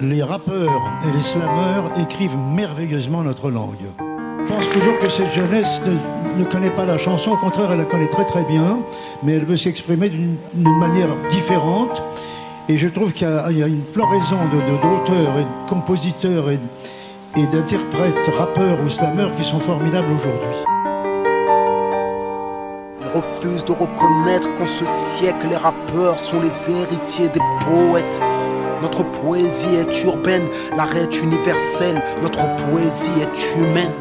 Les rappeurs et les slameurs écrivent merveilleusement notre langue. Je pense toujours que cette jeunesse ne, connaît pas la chanson, au contraire, elle la connaît très très bien, mais elle veut s'exprimer d'une manière différente. Et je trouve qu'il y, a une floraison d'auteurs de, et de compositeurs et, d'interprètes, rappeurs ou slameurs qui sont formidables aujourd'hui. On refuse de reconnaître qu'en ce siècle, les rappeurs sont les héritiers des poètes. Notre poésie est urbaine, l'arrêt est universel, notre poésie est humaine.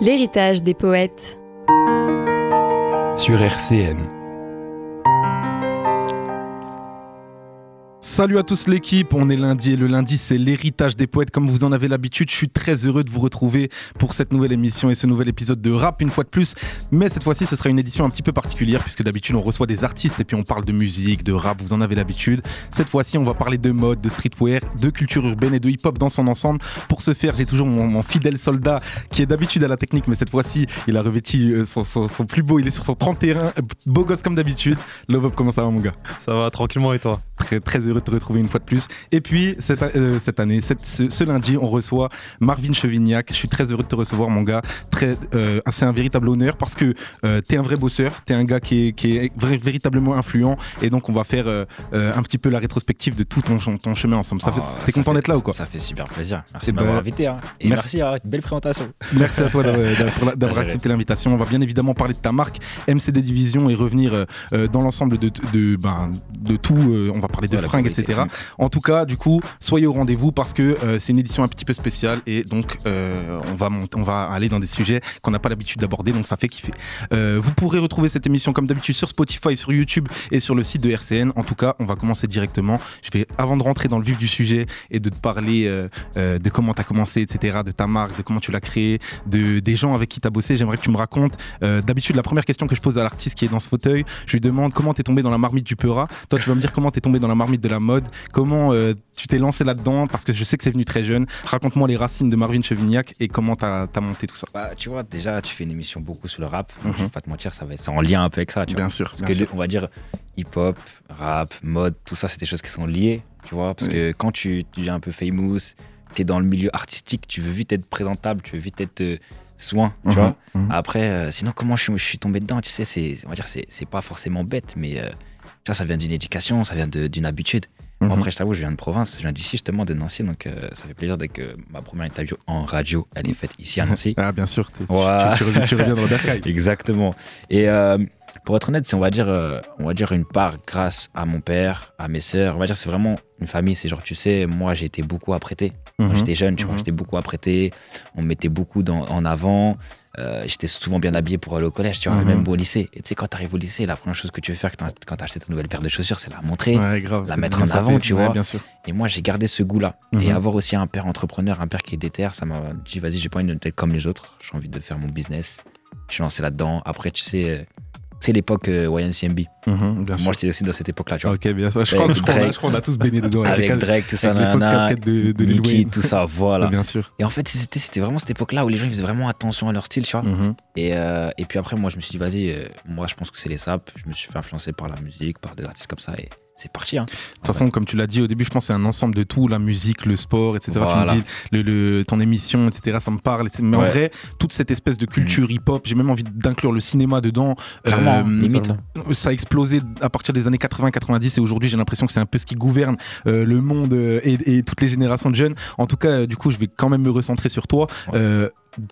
L'héritage des poètes. Sur RCN. Salut à tous l'équipe, on est lundi et le lundi c'est l'héritage des poètes comme vous en avez l'habitude. Je suis très heureux de vous retrouver pour cette nouvelle émission et ce nouvel épisode de rap une fois de plus. Mais cette fois-ci ce sera une édition un petit peu particulière puisque d'habitude on reçoit des artistes et puis on parle de musique, de rap, vous en avez l'habitude. Cette fois-ci on va parler de mode, de streetwear, de culture urbaine et de hip-hop dans son ensemble. Pour ce faire j'ai toujours mon, fidèle soldat qui est d'habitude à la technique mais cette fois-ci il a revêtu euh, son, plus beau, il est sur son 31, beau gosse comme d'habitude. Love up comment ça va mon gars? Ça va tranquillement et toi? Très très heureux de te retrouver une fois de plus. Et puis, cette, euh, cette année, cette, ce, lundi, on reçoit Marvin Chevignac. Je suis très heureux de te recevoir, mon gars. Très, euh, c'est un véritable honneur parce que euh, tu es un vrai bosseur, tu es un gars qui est, qui est véritablement influent. Et donc, on va faire un petit peu la rétrospective de tout ton, ton chemin ensemble. Ça oh, t'es content d'être là ou quoi? Ça fait super plaisir. Merci eh de m'avoir ben, invité. Hein. Et merci, à une belle présentation. Merci à toi d'avoir accepté l'invitation. On va bien évidemment parler de ta marque MCD Division et revenir dans l'ensemble de, de, ben, de tout. on va parler de fringues, etc. En tout cas, du coup, soyez au rendez-vous parce que euh, c'est une édition un petit peu spéciale et donc euh, on, va on va aller dans des sujets qu'on n'a pas l'habitude d'aborder, donc ça fait kiffer. Euh, vous pourrez retrouver cette émission comme d'habitude sur Spotify, sur YouTube et sur le site de RCN. En tout cas, on va commencer directement. Je vais, avant de rentrer dans le vif du sujet et de te parler de comment tu as commencé, etc., de ta marque, de comment tu l'as créée, de, des gens avec qui tu as bossé, j'aimerais que tu me racontes. d'habitude, la première question que je pose à l'artiste qui est dans ce fauteuil, je lui demande comment tu es tombé dans la marmite du Peura. Toi, tu vas me dire comment tu es tombé dans la marmite de la mode, comment euh, tu t'es lancé là-dedans? Parce que je sais que c'est venu très jeune. Raconte-moi les racines de Marvin Chevignac et comment tu as, monté tout ça. Bah, tu vois, déjà, tu fais une émission beaucoup sur le rap. Je vais pas te mentir, ça va être en lien un peu avec ça. Tu bien sûr. Parce que on va dire hip-hop, rap, mode, tout ça, c'est des choses qui sont liées. Tu vois, parce que quand tu, tu es un peu famous, tu es dans le milieu artistique, tu veux vite être présentable, tu veux vite être euh, soin, tu mhm, vois. Mhm. Après, euh, sinon, comment je, je, suis tombé dedans, tu sais, c'est, on va dire, c'est pas forcément bête, mais ça vient d'une éducation, ça vient d'une habitude. Mhm. après, je t'avoue, je viens de province, je viens d'ici justement, de Nancy, donc euh, ça fait plaisir dès que ma première interview en radio, elle est faite ici à Nancy. Ah, bien sûr, tu, reviens dans le bercail. Exactement. Et euh, pour être honnête, c'est on va dire, euh, on va dire une part grâce à mon père, à mes sœurs. On va dire c'est vraiment une famille. C'est genre, tu sais, moi j'ai été beaucoup apprêté. Quand mhm. j'étais jeune, tu vois, mhm. j'étais beaucoup apprêté. On me mettait beaucoup en avant. Euh, j'étais souvent bien habillé pour aller au collège, tu vois, même mhm. au lycée. Et tu sais, quand tu arrives au lycée, la première chose que tu veux faire quand acheté ta nouvelle paire de chaussures, c'est la montrer, la mettre en avant, tu vois. Bien sûr. Et moi, j'ai gardé ce goût-là. Et mhm. avoir aussi un père entrepreneur, un père qui est déter, ça m'a dit, vas-y, j'ai pas envie de comme les autres. J'ai envie de faire mon business. Je suis lancé là-dedans. Après, tu sais, c'est l'époque euh, YNCMB. Mhm, Moi, j'étais aussi dans cette époque-là, tu vois. Ok, bien sûr. Je crois, qu'on a, tous baigné dedans. Avec, Drake, tout ça, avec les casquettes de, de tout ça, voilà. bien sûr. Et en fait, c'était, vraiment cette époque-là où les gens ils faisaient vraiment attention à leur style, tu vois. Mhm. et, euh, et puis après, moi, je me suis dit, vas-y, euh, moi, je pense que c'est les saps. Je me suis fait influencer par la musique, par des artistes comme ça. Et c'est parti. Hein. De toute façon, comme tu l'as dit au début, je pense que c'est un ensemble de tout, la musique, le sport, etc. Tu me dis, le, ton émission, etc. Ça me parle. Mais en vrai, toute cette espèce de culture hip-hop, j'ai même envie d'inclure le cinéma dedans. Clairement, euh, limite. Ça a explosé à partir des années 80-90 et aujourd'hui, j'ai l'impression que c'est un peu ce qui gouverne euh, le monde euh, et, toutes les générations de jeunes. En tout cas, du coup, je vais quand même me recentrer sur toi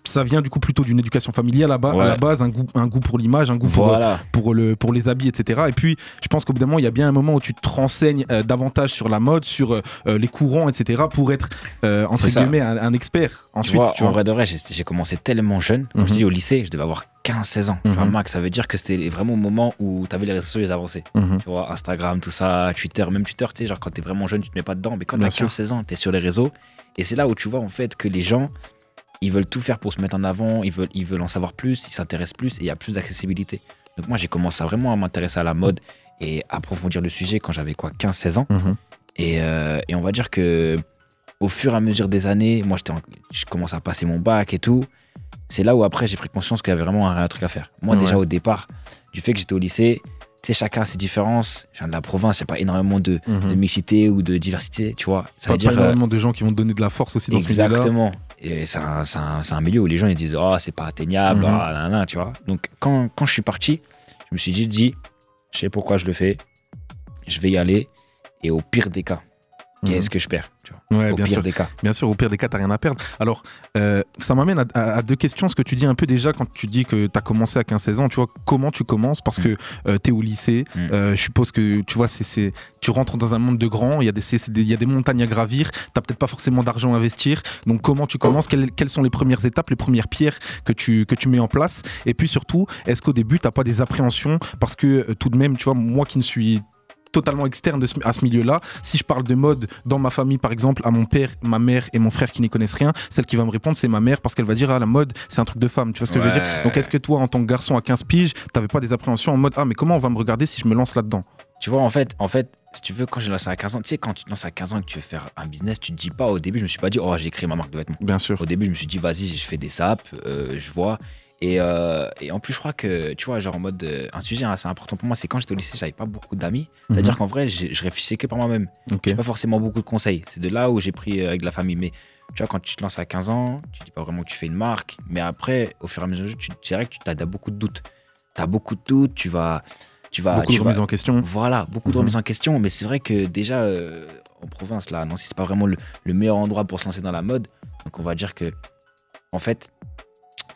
ça vient du coup plutôt d'une éducation familiale à, à, la base, un goût, un goût pour l'image, un goût pour, pour, le, pour les habits, etc. Et puis, je pense qu'au bout d'un moment, il y a bien un moment où tu te renseignes euh, davantage sur la mode, sur euh, les courants, etc. pour être, euh, entre guillemets, un, expert. Ensuite, tu vois, en vrai de vrai, j'ai commencé tellement jeune. Comme je dis, au lycée, je devais avoir 15-16 ans. Tu vois, mhm. max, ça veut dire que c'était vraiment au moment où tu avais les réseaux sociaux les avancés. Mhm. Tu vois, Instagram, tout ça, Twitter, même Twitter, tu sais, genre quand t'es vraiment jeune, tu te mets pas dedans. Mais quand t'as 15-16 ans, t'es sur les réseaux. Et c'est là où tu vois en fait que les gens, ils veulent tout faire pour se mettre en avant, ils veulent, ils veulent en savoir plus, ils s'intéressent plus et il y a plus d'accessibilité. Donc moi, j'ai commencé vraiment à m'intéresser à la mode et approfondir le sujet quand j'avais quoi 15-16 ans. Mhm. Et, euh, et, on va dire que au fur et à mesure des années, moi, je commence à passer mon bac et tout. C'est là où après, j'ai pris conscience qu'il y avait vraiment un, truc à faire. Moi, déjà au départ, du fait que j'étais au lycée, tu sais, chacun a ses différences. Je viens de la province, il n'y a pas énormément de, de, mixité ou de diversité, tu vois. Ça pas, veut dire, pas énormément de gens qui vont te donner de la force aussi dans exactement. ce milieu-là. Exactement. Et c'est un, un, milieu où les gens ils disent Oh, c'est pas atteignable, oh, tu vois. Donc, quand, quand je suis parti, je me suis dit, dit, je sais pourquoi je le fais, je vais y aller. Et au pire des cas, qu'est-ce mhm. que je perds? Tu vois, au bien pire sûr. des cas. Bien sûr, au pire des cas, tu n'as rien à perdre. Alors, euh, ça m'amène à, deux questions. Ce que tu dis un peu déjà quand tu dis que tu as commencé à 15-16 ans, tu vois, comment tu commences? Parce que euh, tu es au lycée, mm. euh, je suppose que tu vois, c'est, tu rentres dans un monde de grands, il y, a des, il y a des montagnes à gravir, tu n'as peut-être pas forcément d'argent à investir. Donc, comment tu commences? Quelles, quelles, sont les premières étapes, les premières pierres que tu, que tu mets en place? Et puis surtout, est-ce qu'au début, tu n'as pas des appréhensions? Parce que tout de même, tu vois, moi qui ne suis totalement externe de à ce milieu-là. Si je parle de mode dans ma famille, par exemple, à mon père, ma mère et mon frère qui n'y connaissent rien, celle qui va me répondre, c'est ma mère parce qu'elle va dire, ah, la mode, c'est un truc de femme. Tu vois ce que je veux dire Donc, est-ce que toi, en tant que garçon à 15 piges, t'avais pas des appréhensions en mode, ah, mais comment on va me regarder si je me lance là-dedans? Tu vois, en fait, en fait, si tu veux, quand j'ai lancé à 15 ans, tu sais, quand tu te lances à 15 ans et que tu veux faire un business, tu te dis pas, au début, je me suis pas dit, oh, j'ai créé ma marque de vêtements. Bien sûr. Au début, je me suis dit, vas-y, je fais des saps, euh, je vois. Et, euh, et, en plus, je crois que, tu vois, genre en mode. Euh, un sujet assez important pour moi, c'est quand j'étais au lycée, j'avais pas beaucoup d'amis. C'est-à-dire mhm. qu'en vrai, je réfléchissais que par moi-même. J'ai pas forcément beaucoup de conseils. C'est de là où j'ai pris euh, avec la famille. Mais tu vois, quand tu te lances à 15 ans, tu dis pas vraiment que tu fais une marque. Mais après, au fur et à mesure, tu dirais que tu as, beaucoup de doutes. Tu as beaucoup de doutes, tu vas. Tu vas beaucoup de remises en question. Voilà, beaucoup de mhm. remises en question. Mais c'est vrai que déjà, en province, là, Nancy, c'est pas vraiment le, le meilleur endroit pour se lancer dans la mode. Donc on va dire que, en fait,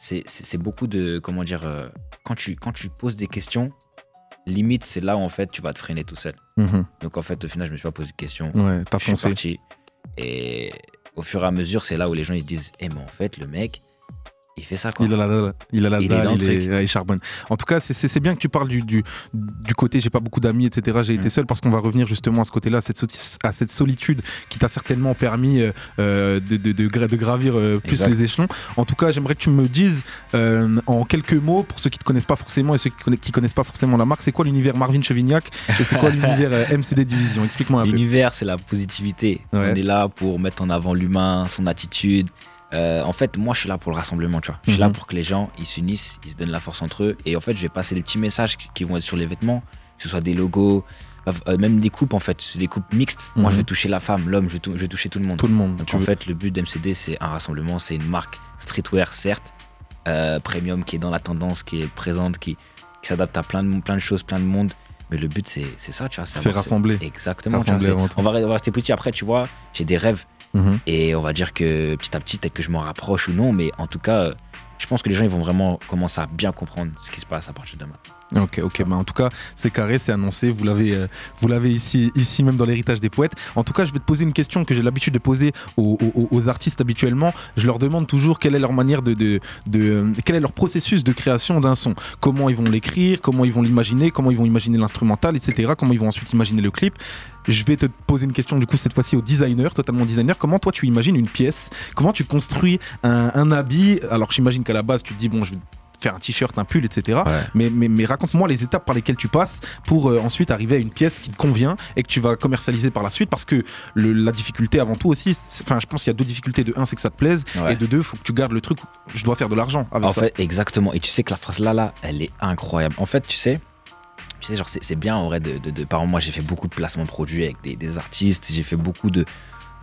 c'est beaucoup de. Comment dire euh, quand, tu, quand tu poses des questions, limite, c'est là où en fait tu vas te freiner tout seul. Mhm. Donc en fait, au final, je me suis pas posé de questions. Ouais, t'as foncé. Parti, et au fur et à mesure, c'est là où les gens ils disent Eh, mais en fait, le mec, il fait ça quoi. Il a la dalle, il a la dalle, il, charbonne. En tout cas, c'est bien que tu parles du, du, du côté j'ai pas beaucoup d'amis, etc. J'ai été mm. seul parce qu'on va revenir justement à ce côté-là, à cette solitude qui t'a certainement permis euh, euh, de, de, de, gravir euh, plus les échelons. En tout cas, j'aimerais que tu me dises en quelques mots, pour ceux qui ne te connaissent pas forcément et ceux qui, ne connaissent pas forcément la marque, c'est quoi l'univers Marvin Chevignac et c'est quoi l'univers MCD Division? Explique-moi un peu. L'univers, c'est la positivité. On est là pour mettre en avant l'humain, son attitude. Euh, en fait, moi, je suis là pour le rassemblement, tu vois. Je suis là mhm. pour que les gens, ils s'unissent, ils se donnent la force entre eux. Et en fait, je vais passer des petits messages qui vont être sur les vêtements, que ce soit des logos, euh, même des coupes, en fait. C'est des coupes mixtes. Moi, je vais mhm. toucher la femme, l'homme, je, vais toucher tout le monde. Tout le monde. Donc, en fait, le but d'MCD, c'est un rassemblement, c'est une marque streetwear, certes, euh, premium, qui est dans la tendance, qui est présente, qui, s'adapte à plein de, plein de choses, plein de monde. Mais le but, c'est ça, tu vois. C'est rassembler. Exactement. on, va, on va rester petit. Après, tu vois, j'ai des rêves. Mhm. Et on va dire que petit à petit, peut-être que je m'en rapproche ou non, mais en tout cas, je pense que les gens ils vont vraiment commencer à bien comprendre ce qui se passe à partir de maintenant. Ok, ok. Bah en tout cas, c'est carré, c'est annoncé. Vous l'avez, euh, vous l'avez ici, ici même dans l'héritage des poètes. En tout cas, je vais te poser une question que j'ai l'habitude de poser aux, artistes habituellement. Je leur demande toujours quelle est leur manière de, de, de, quel est leur processus de création d'un son. Comment ils vont l'écrire, comment ils vont l'imaginer, comment ils vont imaginer l'instrumental, etc. Comment ils vont ensuite imaginer le clip. Je vais te poser une question du coup cette fois-ci au designer, totalement designer. Comment toi tu imagines une pièce? Comment tu construis un, un habit? Alors j'imagine qu'à la base tu te dis bon je vais faire un t-shirt, un pull, etc. Mais, mais, mais raconte-moi les étapes par lesquelles tu passes pour euh, ensuite arriver à une pièce qui te convient et que tu vas commercialiser par la suite parce que la difficulté avant tout aussi, enfin je pense qu'il y a deux difficultés. De un, c'est que ça te plaise et de deux, il faut que tu gardes le truc, je dois faire de l'argent avec en ça. fait, exactement. Et tu sais que la phrase là, là, elle est incroyable. En fait, tu sais, tu sais, genre, c'est bien en vrai de, de, par exemple, moi j'ai fait beaucoup de placements de produits avec des, des artistes, j'ai fait beaucoup de.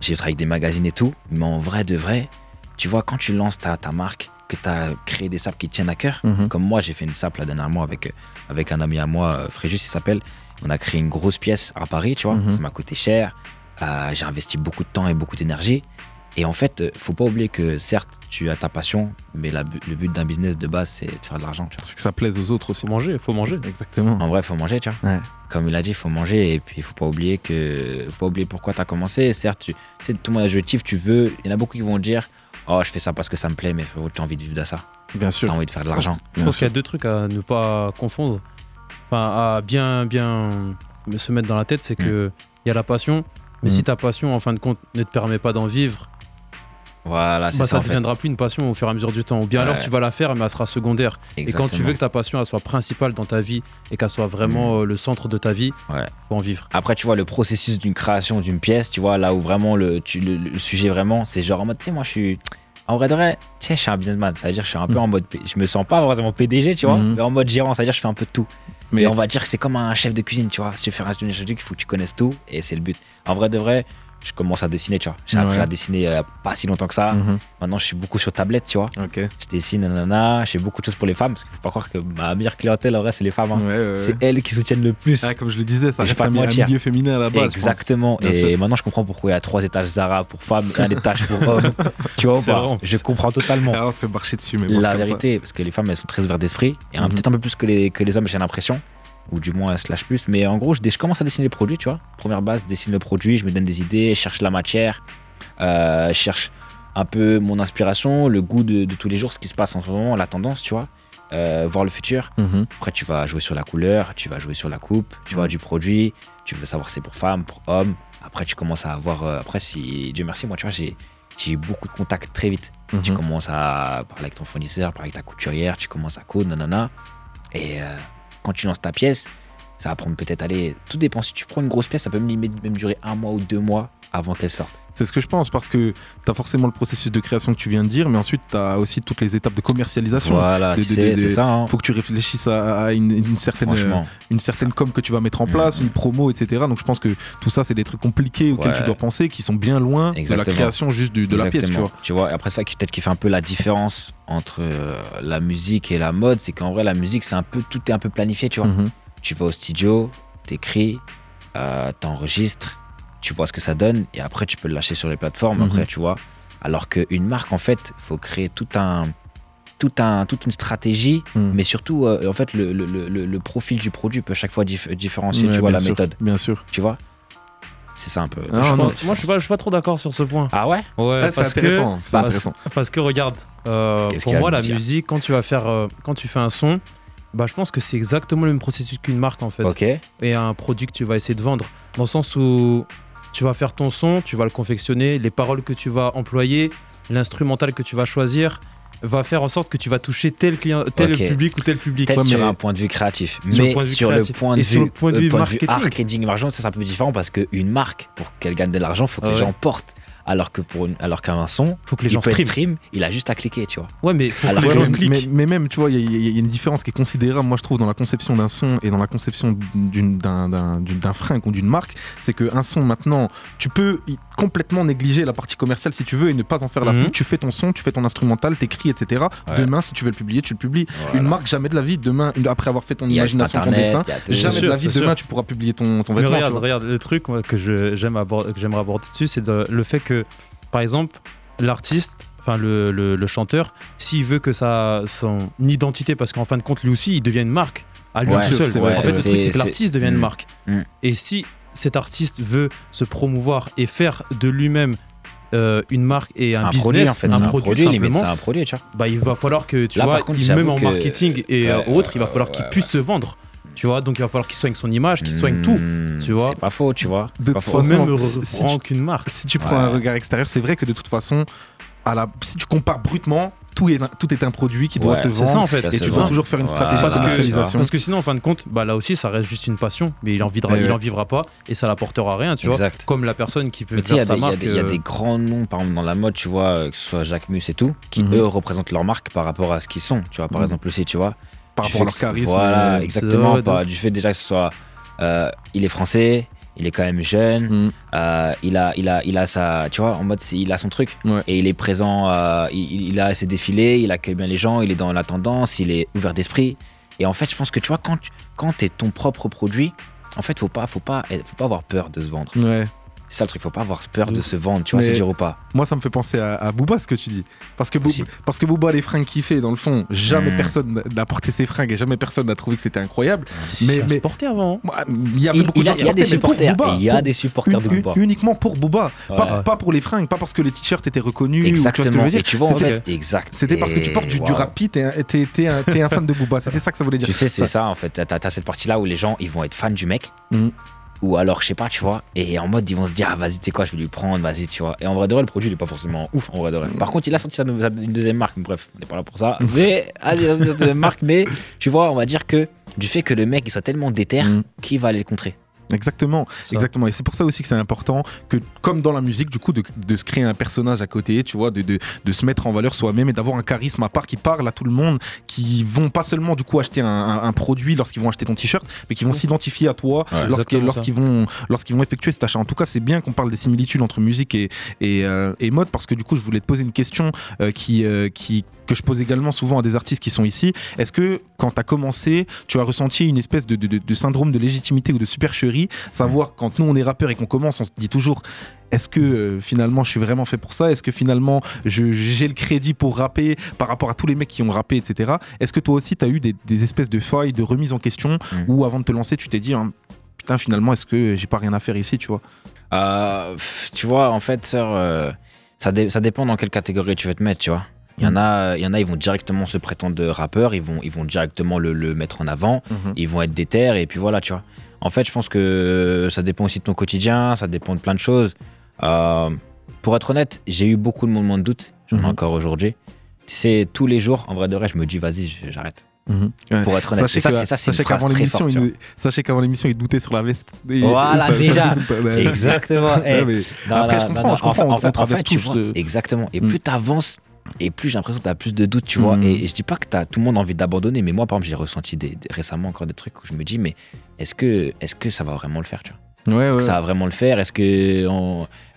J'ai travaillé avec des magazines et tout, mais en vrai de vrai, tu vois, quand tu lances ta, ta marque, que tu as créé des sapes qui tiennent à cœur. Mhm. Comme moi, j'ai fait une sape la dernière mois avec, avec un ami à moi, euh, Fréjus, il s'appelle. On a créé une grosse pièce à Paris, tu vois. Mhm. Ça m'a coûté cher. Euh, j'ai investi beaucoup de temps et beaucoup d'énergie. Et en fait, euh, faut pas oublier que certes, tu as ta passion, mais le but d'un business de base, c'est de faire de l'argent. C'est que ça plaise aux autres aussi. Faut manger, faut manger. Exactement. En vrai, faut manger, tu vois. Comme il a dit, il faut manger. Et puis, il faut pas oublier que, faut pas oublier pourquoi tu as commencé. Certes, tu sais, tout le monde objectif, tu veux. Il y en a beaucoup qui vont dire, oh, je fais ça parce que ça me plaît, mais tu as envie de vivre de ça. Bien sûr. Tu as envie de faire de l'argent. Je pense qu'il y a deux trucs à ne pas confondre. Enfin, à bien, bien se mettre dans la tête, c'est qu'il mm. il y a la passion, mais si mm. ta passion, en fin de compte, ne te permet pas d'en vivre, voilà, bah, ça. ne deviendra plus une passion au fur et à mesure du temps. Ou bien alors tu vas la faire, mais elle sera secondaire. Et quand tu veux que ta passion elle soit principale dans ta vie et qu'elle soit vraiment mm. euh, le centre de ta vie, ouais. faut en vivre. Après, tu vois, le processus d'une création d'une pièce, tu vois, là où vraiment le, tu, le, sujet vraiment, c'est genre en mode, tu sais, moi je suis En vrai de vrai, tu sais, je suis un businessman. Ça veut dire que je suis un peu en mode. Je me sens pas vraiment PDG, tu vois, Mhm. mais en mode gérant. Ça veut dire que je fais un peu de tout. Mais Mais on va dire que c'est comme un chef de cuisine, tu vois. Si tu fais un chef de cuisine, il faut que tu connaisses tout et c'est le but. En vrai de vrai, je commence à dessiner, tu vois. J'ai appris à dessiner euh, pas si longtemps que ça. Mhm. Maintenant, je suis beaucoup sur tablette, tu vois. Je dessine, nanana. Je fais beaucoup de choses pour les femmes parce qu'il faut pas croire que ma meilleure clientèle, en vrai, c'est les femmes. hein. Ouais, ouais, C'est elles qui soutiennent le plus. Ah, comme je le disais, ça reste un, un milieu féminin à la base. je pense. Exactement. Et sûr. maintenant, je comprends pourquoi il y a trois étages Zara pour femmes et un étage pour hommes. tu vois pas? Je comprends totalement. Ah, on se fait marcher dessus, mais bon, c'est La ça. vérité, parce que les femmes, elles sont très ouvertes d'esprit, et un- Mhm. peut-être un peu plus que les, que les hommes, j'ai l'impression, ou du moins, slash plus. Mais en gros, je, je commence à dessiner les produits, tu vois. Première base, je dessine le produit, je me donne des idées, je cherche la matière, euh, je cherche un peu mon inspiration, le goût de, de tous les jours, ce qui se passe en ce moment, la tendance, tu vois. euh, voir le futur. Mhm. Après, tu vas jouer sur la couleur, tu vas jouer sur la coupe, tu vois, du produit, tu veux savoir si c'est pour femme, pour homme. Après, tu commences à avoir. euh, après, si Dieu merci, moi, tu vois, j'ai j'ai eu beaucoup de contacts très vite. Tu Mhm. commences à parler avec ton fournisseur, parler avec ta couturière, tu commences à coudre, nanana. Et euh, quand tu lances ta pièce, ça va prendre peut-être, aller. tout dépend. Si tu prends une grosse pièce, ça peut même, même durer un mois ou deux mois avant qu'elle sorte. C'est ce que je pense parce que tu as forcément le processus de création que tu viens de dire, mais ensuite tu as aussi toutes les étapes de commercialisation. Voilà, tu sais, c'est ça. hein. faut que tu réfléchisses à, à une, une certaine, Franchement, une certaine com que tu vas mettre en place, Mhm. une promo, etc. Donc je pense que tout ça, c'est des trucs compliqués auxquels Ouais. tu dois penser, qui sont bien loin de la Exactement. création juste de la pièce, tu Exactement. vois. Tu vois, après ça, qui peut-être qui fait un peu la différence entre euh, la musique et la mode, c'est qu'en vrai, la musique, c'est un peu, tout est un peu planifié, tu vois. Mhm. Tu vas au studio, t'écris, euh, t'enregistres, tu vois ce que ça donne, et après, tu peux le lâcher sur les plateformes, Mhm. après, tu vois. Alors qu'une marque, en fait, faut créer tout un, tout un, toute une stratégie, Mhm. mais surtout, euh, en fait, le, le, le, le profil du produit peut chaque fois dif- différencier, Ouais, tu vois, la sûr, méthode, Bien sûr. tu vois? C'est ça un peu. Ah, Je non, pense- moi, je suis pas, je suis pas trop d'accord sur ce point. Ah ouais? Ouais, Ah, c'est parce que intéressant. Parce, intéressant. parce que regarde, euh, pour moi, la musique, quand tu vas faire, euh, quand tu fais un son, bah, je pense que c'est exactement le même processus qu'une marque en fait, et un produit que tu vas essayer de vendre, dans le sens où tu vas faire ton son, tu vas le confectionner, les paroles que tu vas employer, l'instrumental que tu vas choisir, va faire en sorte que tu vas toucher tel client, tel public ou tel public. Peut-être Ouais, sur un point de vue créatif. Mais sur le point de vue, sur le point de vue point marketing. marketing, marketing, ça c'est un peu différent parce qu'une marque, pour qu'elle gagne de l'argent, faut que Ah les ouais. gens portent. Alors que pour une- alors qu'un son, Faut que les il gens peut être stream. stream, il a juste à cliquer, tu vois. Ouais, mais faut Alors que gens mais, cliquent. mais- même, tu vois, il y, a- il y a une différence qui est considérable, moi je trouve, dans la conception d'un son et dans la conception d'une- d'un d'un- d'une- d'un fringue ou d'une marque. C'est qu'un son, maintenant, tu peux complètement négliger la partie commerciale si tu veux et ne pas en faire la Mhm. pub. Tu fais ton son, tu fais ton instrumental, t'écris, etc. Ouais. Demain, si tu veux le publier, tu le publies. Voilà. Une marque, jamais de la vie, demain, après avoir fait ton il imagination, ton internet, dessin, il a tout. jamais de la vie, demain, sûr. tu pourras publier ton, ton Mais vêtement. regarde, regarde, le truc moi, que je- j'aime aborder, que j'aimerais aborder dessus, c'est de- le fait que, par exemple, l'artiste, enfin le, le- le chanteur, s'il veut que ça, son identité, parce qu'en fin de compte, lui aussi, il devient une marque à lui Ouais, tout seul. c'est vrai, en c'est fait, le vrai. truc, c'est C'est- que l'artiste devient une Mm. marque. Mm. Et si cet artiste veut se promouvoir et faire de lui-même euh, une marque et un, business, un c'est produit, limite, simplement, c'est un produit, tu vois. bah, il va falloir que tu Là, vois, par contre, il- j'avoue même en que- marketing et euh, autres, il va falloir ouais, qu'il ouais, puisse se vendre. Tu vois, donc il va falloir qu'il soigne son image, qu'il soigne tout. Hmm, tu vois. C'est pas faux, tu vois. De toute faux. façon, Même si- qu'une marque. Si tu prends un regard extérieur, c'est vrai que de toute façon, à la, si tu compares brutement, tout est, un- tout est un produit qui doit Ouais, se C'est ça vendre. en fait. Et tu dois toujours faire une stratégie Parce de que- commercialisation. Parce que sinon, en fin de compte, bah là aussi, ça reste juste une passion, mais il en vivra, Eh il en vivra pas et ça l'apportera rien, tu vois. Exact. Comme la personne qui peut Mais tu sais, il y, faire a sa des- il y marque. il y a euh, des grands noms, par exemple, dans la mode, tu vois, euh, que ce soit Jacques Mus et tout, qui Mhm. eux représentent leur marque par rapport à ce qu'ils sont. Tu vois, par Mhm. exemple aussi, tu vois. Par rapport à leur charisme. Voilà, euh, exactement. du fait déjà que ce soit. euh, il est français, il est quand même jeune, Mm. euh, il, a, il, a, il a sa. Tu vois, en mode, il a son truc. Ouais. Et il est présent, euh, il, il a ses défilés, il accueille bien les gens, il est dans la tendance, il est ouvert d'esprit. Et en fait, je pense que tu vois, quand tu quand es ton propre produit, en fait, faut pas, faut pas, faut pas avoir peur de se vendre. Ouais. C'est ça le truc, faut pas avoir peur de Ouf. se vendre, tu vois, c'est dire ou pas. Moi, ça me fait penser à, à Booba, ce que tu dis. Parce que, Possible. parce que Booba, les fringues qu'il fait, dans le fond, jamais Mm. personne n'a porté ses fringues et jamais personne n'a trouvé que c'était incroyable. Mais- mais, mais- porté avant. hein. Moi, Il y a Il, beaucoup il de a, gens qui il y a des supporters, Booba, et il y a pour- des supporters de Booba. uniquement pour Booba, pas, Ouais. pas pour les fringues, pas parce que les t-shirts étaient reconnus. ou tu vois ce que je Exactement. veux dire Et tu vois, en fait, exact. C'était parce que tu Et portes du, du waouh. rapide, t'es un, t'es- un, un fan de Booba. C'était ça que ça voulait dire. Tu sais, c'est ça en fait. T'as cette partie-là où les gens ils vont être fans du mec. Mhm. Ou alors, je sais pas, tu vois. Et en mode, ils vont se dire, ah, vas-y, tu sais quoi, je vais lui prendre, vas-y, tu vois. Et en vrai de vrai, le produit, il est pas forcément ouf, en vrai de vrai. Par contre, il a sorti sa, sa- une deuxième marque, mais bref, on n'est pas là pour ça. Mais, ah, il a sorti une deuxième marque, mais tu vois, on va dire que du fait que le mec, il soit tellement déter, Mhm. qui va aller le contrer? Exactement, exactement. Et c'est pour ça aussi que c'est important que, comme dans la musique, du coup, de, de, se créer un personnage à côté, tu vois, de, de, de se mettre en valeur soi-même et d'avoir un charisme à part qui parle à tout le monde, qui vont pas seulement du coup acheter un, un, produit lorsqu'ils vont acheter ton t-shirt, mais qui vont s'identifier à toi lorsqu'ils vont lorsqu'ils vont effectuer cet achat. En tout cas, c'est bien qu'on parle des similitudes entre musique et et, euh, et, mode parce que du coup, je voulais te poser une question euh, qui euh, qui que je pose également souvent à des artistes qui sont ici. Est-ce que quand tu as commencé, tu as ressenti une espèce de, de, de, syndrome de légitimité ou de supercherie Savoir quand nous on est rappeur et qu'on commence, on se dit toujours est-ce que euh, finalement je suis vraiment fait pour ça? Est-ce que finalement j'ai le crédit pour rapper par rapport à tous les mecs qui ont rappé, etc. Est-ce que toi aussi tu as eu des, des, espèces de failles, de remise en question mmh. ou avant de te lancer, tu t'es dit hein, putain, finalement, est-ce que j'ai pas rien à faire ici, tu vois? Euh, Tu vois, en fait, euh, ça, ça dépend dans quelle catégorie tu veux te mettre, tu vois. Il y, en a, il y en a, ils vont directement se prétendre rappeur, ils vont, ils vont directement le, le mettre en avant, mhm. ils vont être déter, et puis voilà, tu vois. En fait, je pense que ça dépend aussi de ton quotidien, ça dépend de plein de choses. Euh, pour être honnête, j'ai eu beaucoup de moments de doute, j'en ai mhm. encore aujourd'hui. Tu sais, tous les jours, en vrai de vrai, je me dis, vas-y, j'arrête. Mhm. Pour être honnête, sachez ça, c'est une phrase très forte. Il, sachez qu'avant l'émission, il doutait sur la veste. voilà, déjà. exactement. Après, je comprends, je comprends. En fait, en fait, tu vois, exactement. Et plus tu avances, et plus j'ai l'impression que tu as plus de doutes, tu vois. Et, je dis pas que as tout le monde envie d'abandonner, mais moi, par exemple, j'ai ressenti des, récemment encore des trucs où je me dis, mais est-ce que, est que ça va vraiment le faire, tu vois? Est-ce que ça va vraiment le faire? Est-ce que,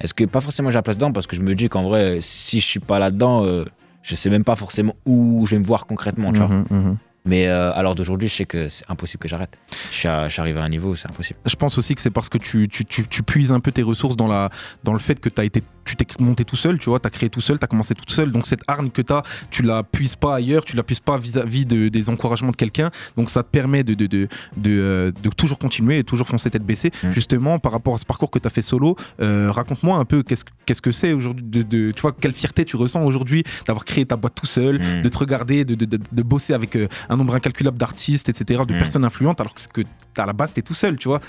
est que, pas forcément j'ai la place dedans Parce que je me dis qu'en vrai, si je suis pas là-dedans, euh, je sais même pas forcément où je vais me voir concrètement, tu vois? Mm-hmm, mm-hmm. Mais euh, à l'heure d'aujourd'hui, je sais que c'est impossible que j'arrête. Je, suis arrivé à un niveau où c'est impossible. Je pense aussi que c'est parce que tu, tu, tu, tu, puises un peu tes ressources dans, la, dans le fait que as été, tu t'es monté tout seul, tu vois, tu as créé tout seul, tu as commencé tout seul. Donc cette hargne que tu as, tu la puises pas ailleurs, tu la puises pas vis-à-vis de, des encouragements de quelqu'un. Donc ça te permet de, de, de, de, euh, de toujours continuer et toujours foncer tête baissée. Mmh. Justement, par rapport à ce parcours que tu as fait solo, euh, raconte-moi un peu qu'est-ce qu'est-ce que c'est aujourd'hui, de, tu vois, quelle fierté tu ressens aujourd'hui d'avoir créé ta boîte tout seul, mmh. de te regarder, de, de, de, bosser avec un nombre incalculable d'artistes etc., de mm. personnes influentes, alors que à la base, tu es tout seul, tu vois.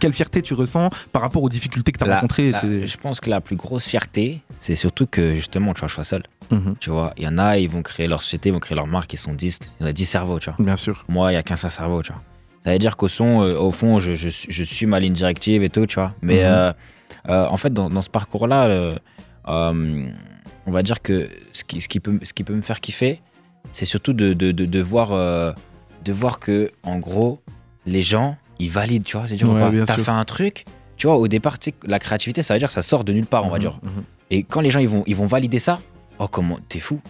Quelle fierté tu ressens par rapport aux difficultés que tu as rencontrées Je pense que la plus grosse fierté, c'est surtout que justement, tu vois, je sois seul. Mhm. Tu vois, il y en a, ils vont créer leur société, ils vont créer leur marque, ils sont 10, il y en a 10 cerveaux, tu vois. Bien sûr. Moi, il y a qu'un seul cerveau, tu vois. Ça veut dire qu'au son, euh, au fond, je, je, je, suis ma ligne directive et tout, tu vois. Mais mhm. euh, euh, en fait, dans, dans ce parcours-là, on va dire que ce qui, ce qui, peut, ce qui peut me faire kiffer, c'est surtout de, de, de, de voir de voir que, en gros, les gens, ils valident, tu vois. C'est dire, ouais, t'as fait un truc, tu vois, au départ, la créativité, ça veut dire que ça sort de nulle part, on va mhm, dire. Mhm. Et quand les gens, ils vont, ils vont valider ça, oh, comment, t'es fou.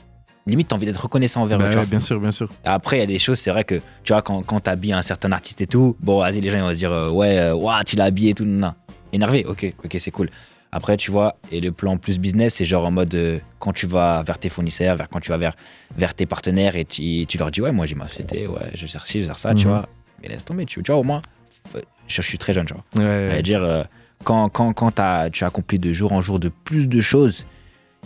Limite, t'as envie d'être reconnaissant envers eux. Bah bien sûr, bien sûr. Après, il y a des choses, c'est vrai que, tu vois, quand, quand t'habilles un certain artiste et tout, bon, vas-y, les gens, ils vont se dire, euh, ouais, euh, tu l'as habillé et tout, non. Énervé, ok, ok, c'est cool. Après, tu vois, et le plan plus business, c'est genre en mode euh, quand tu vas vers tes fournisseurs, vers, quand tu vas vers, vers tes partenaires et tu, tu leur dis, ouais, moi j'ai ma société, ouais, je gère ci, je gère ça, tu mhm. vois. Mais laisse tomber, tu, tu vois, au moins, je, suis très jeune, tu vois. Ouais, dire, euh, quand, quand, quand as, tu as accompli de jour en jour de plus de choses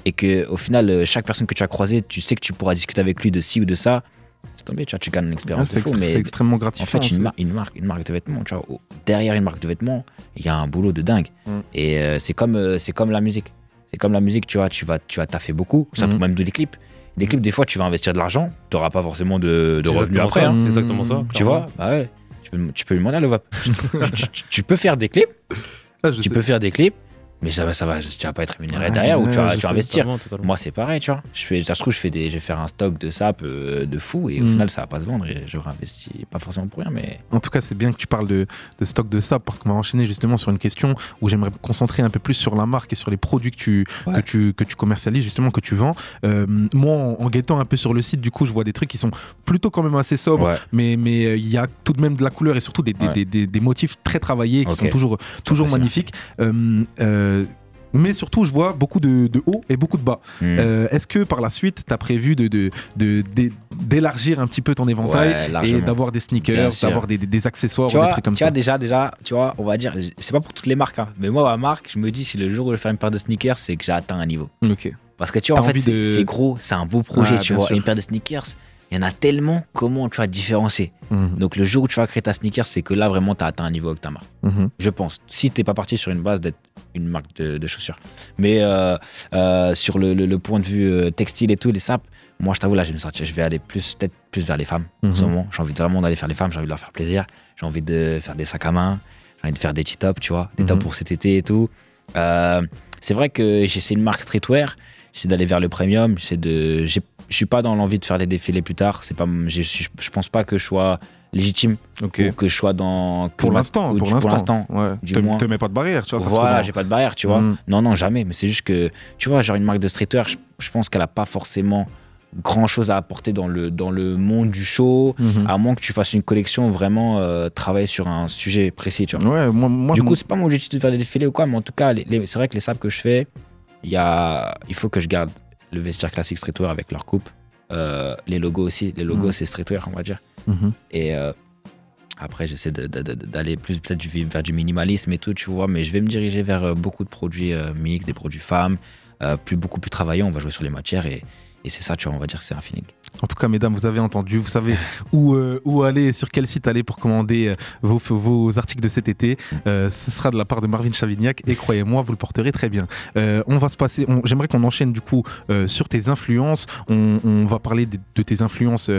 et que au final, euh, chaque personne que tu as croisée, tu sais que tu pourras discuter avec lui de ci ou de ça, c'est tombé, tu vois, tu gagnes une expérience. c'est extrêmement gratifiant. En fait, une, une, marque, une marque de vêtements, tu vois, derrière une marque de vêtements, il y a un boulot de dingue. Mm. Et euh, c'est comme, euh, c'est comme la musique. C'est comme la musique, tu vois, tu vas, tu vas taffer beaucoup, ça peut mm. même de les clips. Les clips, des fois, tu vas investir de l'argent, tu n'auras pas forcément de, de revenus après. Hein. C'est exactement ça. Tu vois, bah ouais, tu peux, tu peux lui demander à le tu, tu, peux faire des clips, ah, tu peux faire des clips, mais ça va, ça va, tu vas pas être rémunéré derrière ou tu vas, tu vas investir. Moi, c'est pareil, tu vois. Je fais, ça se trouve, je fais des, je vais faire un stock de sap euh, de fou et au mm. final, ça va pas se vendre et je réinvestis pas forcément pour rien, mais. En tout cas, c'est bien que tu parles de, de stock de sap parce qu'on va enchaîner justement sur une question où j'aimerais me concentrer un peu plus sur la marque et sur les produits que tu, que tu, que tu commercialises, justement, que tu vends. Euh, moi, en, guettant un peu sur le site, du coup, je vois des trucs qui sont plutôt quand même assez sobres, mais mais euh, il y a tout de même de la couleur et surtout des, des, des, des motifs très travaillés qui sont toujours, toujours magnifiques. Euh, mais surtout je vois beaucoup de, de hauts et beaucoup de bas. Hmm. Euh, est-ce que par la suite, tu as prévu d'élargir de, de, un petit peu ton éventail et d'avoir des sneakers, d'avoir des, des, accessoires ou des trucs comme tu ça? vois, déjà, déjà, tu vois, on va dire, c'est pas pour toutes les marques, hein, mais moi, ma marque, je me dis, si le jour où je vais faire une paire de sneakers, c'est que j'ai atteint un niveau. Ok. Parce que tu vois, en fait, c'est gros, c'est un beau projet, tu vois. une paire de sneakers, il y en a tellement, comment tu vas différencier mhm. Donc le jour où tu vas créer ta sneaker, c'est que là vraiment tu as atteint un niveau avec ta marque. Mhm. Je pense. Si tu n'es pas parti sur une base d'être une marque de, chaussures. Mais euh, euh, sur le, point de vue euh, textile et tout, les sapes, moi je t'avoue là je vais sortir, je vais aller plus peut-être plus vers les femmes en ce mhm. moment. J'ai envie vraiment d'aller faire les femmes, j'ai envie de leur faire plaisir, j'ai envie de faire des sacs à main, J'ai envie de faire des petits tops, tu vois, des tops pour cet été et tout. Euh, c'est vrai que j'essaie une marque streetwear, j'essaie d'aller vers le premium, j'essaie de, je suis pas dans l'envie de faire des défilés plus tard. C'est pas, je, je pense pas que je sois légitime ou que je sois dans pour l'instant pour l'instant ouais. tu te mets pas de barrière tu vois voilà j'ai pas de barrière tu vois mm. non non jamais mais c'est juste que tu vois genre une marque de streetwear je, je pense qu'elle a pas forcément grand chose à apporter dans le, dans le monde du show, mhm. à moins que tu fasses une collection vraiment euh, travailler sur un sujet précis. Tu vois. Ouais, moi, moi, du coup, c'est pas mon objectif de faire des défilés ou quoi, mais en tout cas, c'est vrai que les sables que je fais, y a, il faut que je garde le vestiaire classique streetwear avec leur coupe, euh, les logos aussi. Les logos, mhm. c'est streetwear, on va dire. Mhm. Et euh, après, j'essaie d'aller plus peut-être vers du minimalisme et tout, tu vois, mais je vais me diriger vers beaucoup de produits mix, des produits femmes, plus, beaucoup plus travaillés. On va jouer sur les matières et et c'est ça, tu vois, on va dire que c'est un feeling. En tout cas, mesdames, vous avez entendu, vous savez où, euh, où aller, sur quel site aller pour commander euh, vos, vos, articles de cet été. Euh, ce sera de la part de Marvin Chavignac et croyez-moi, vous le porterez très bien. on va se passer, j'aimerais qu'on enchaîne du coup sur tes influences. On, on va parler de, de tes influences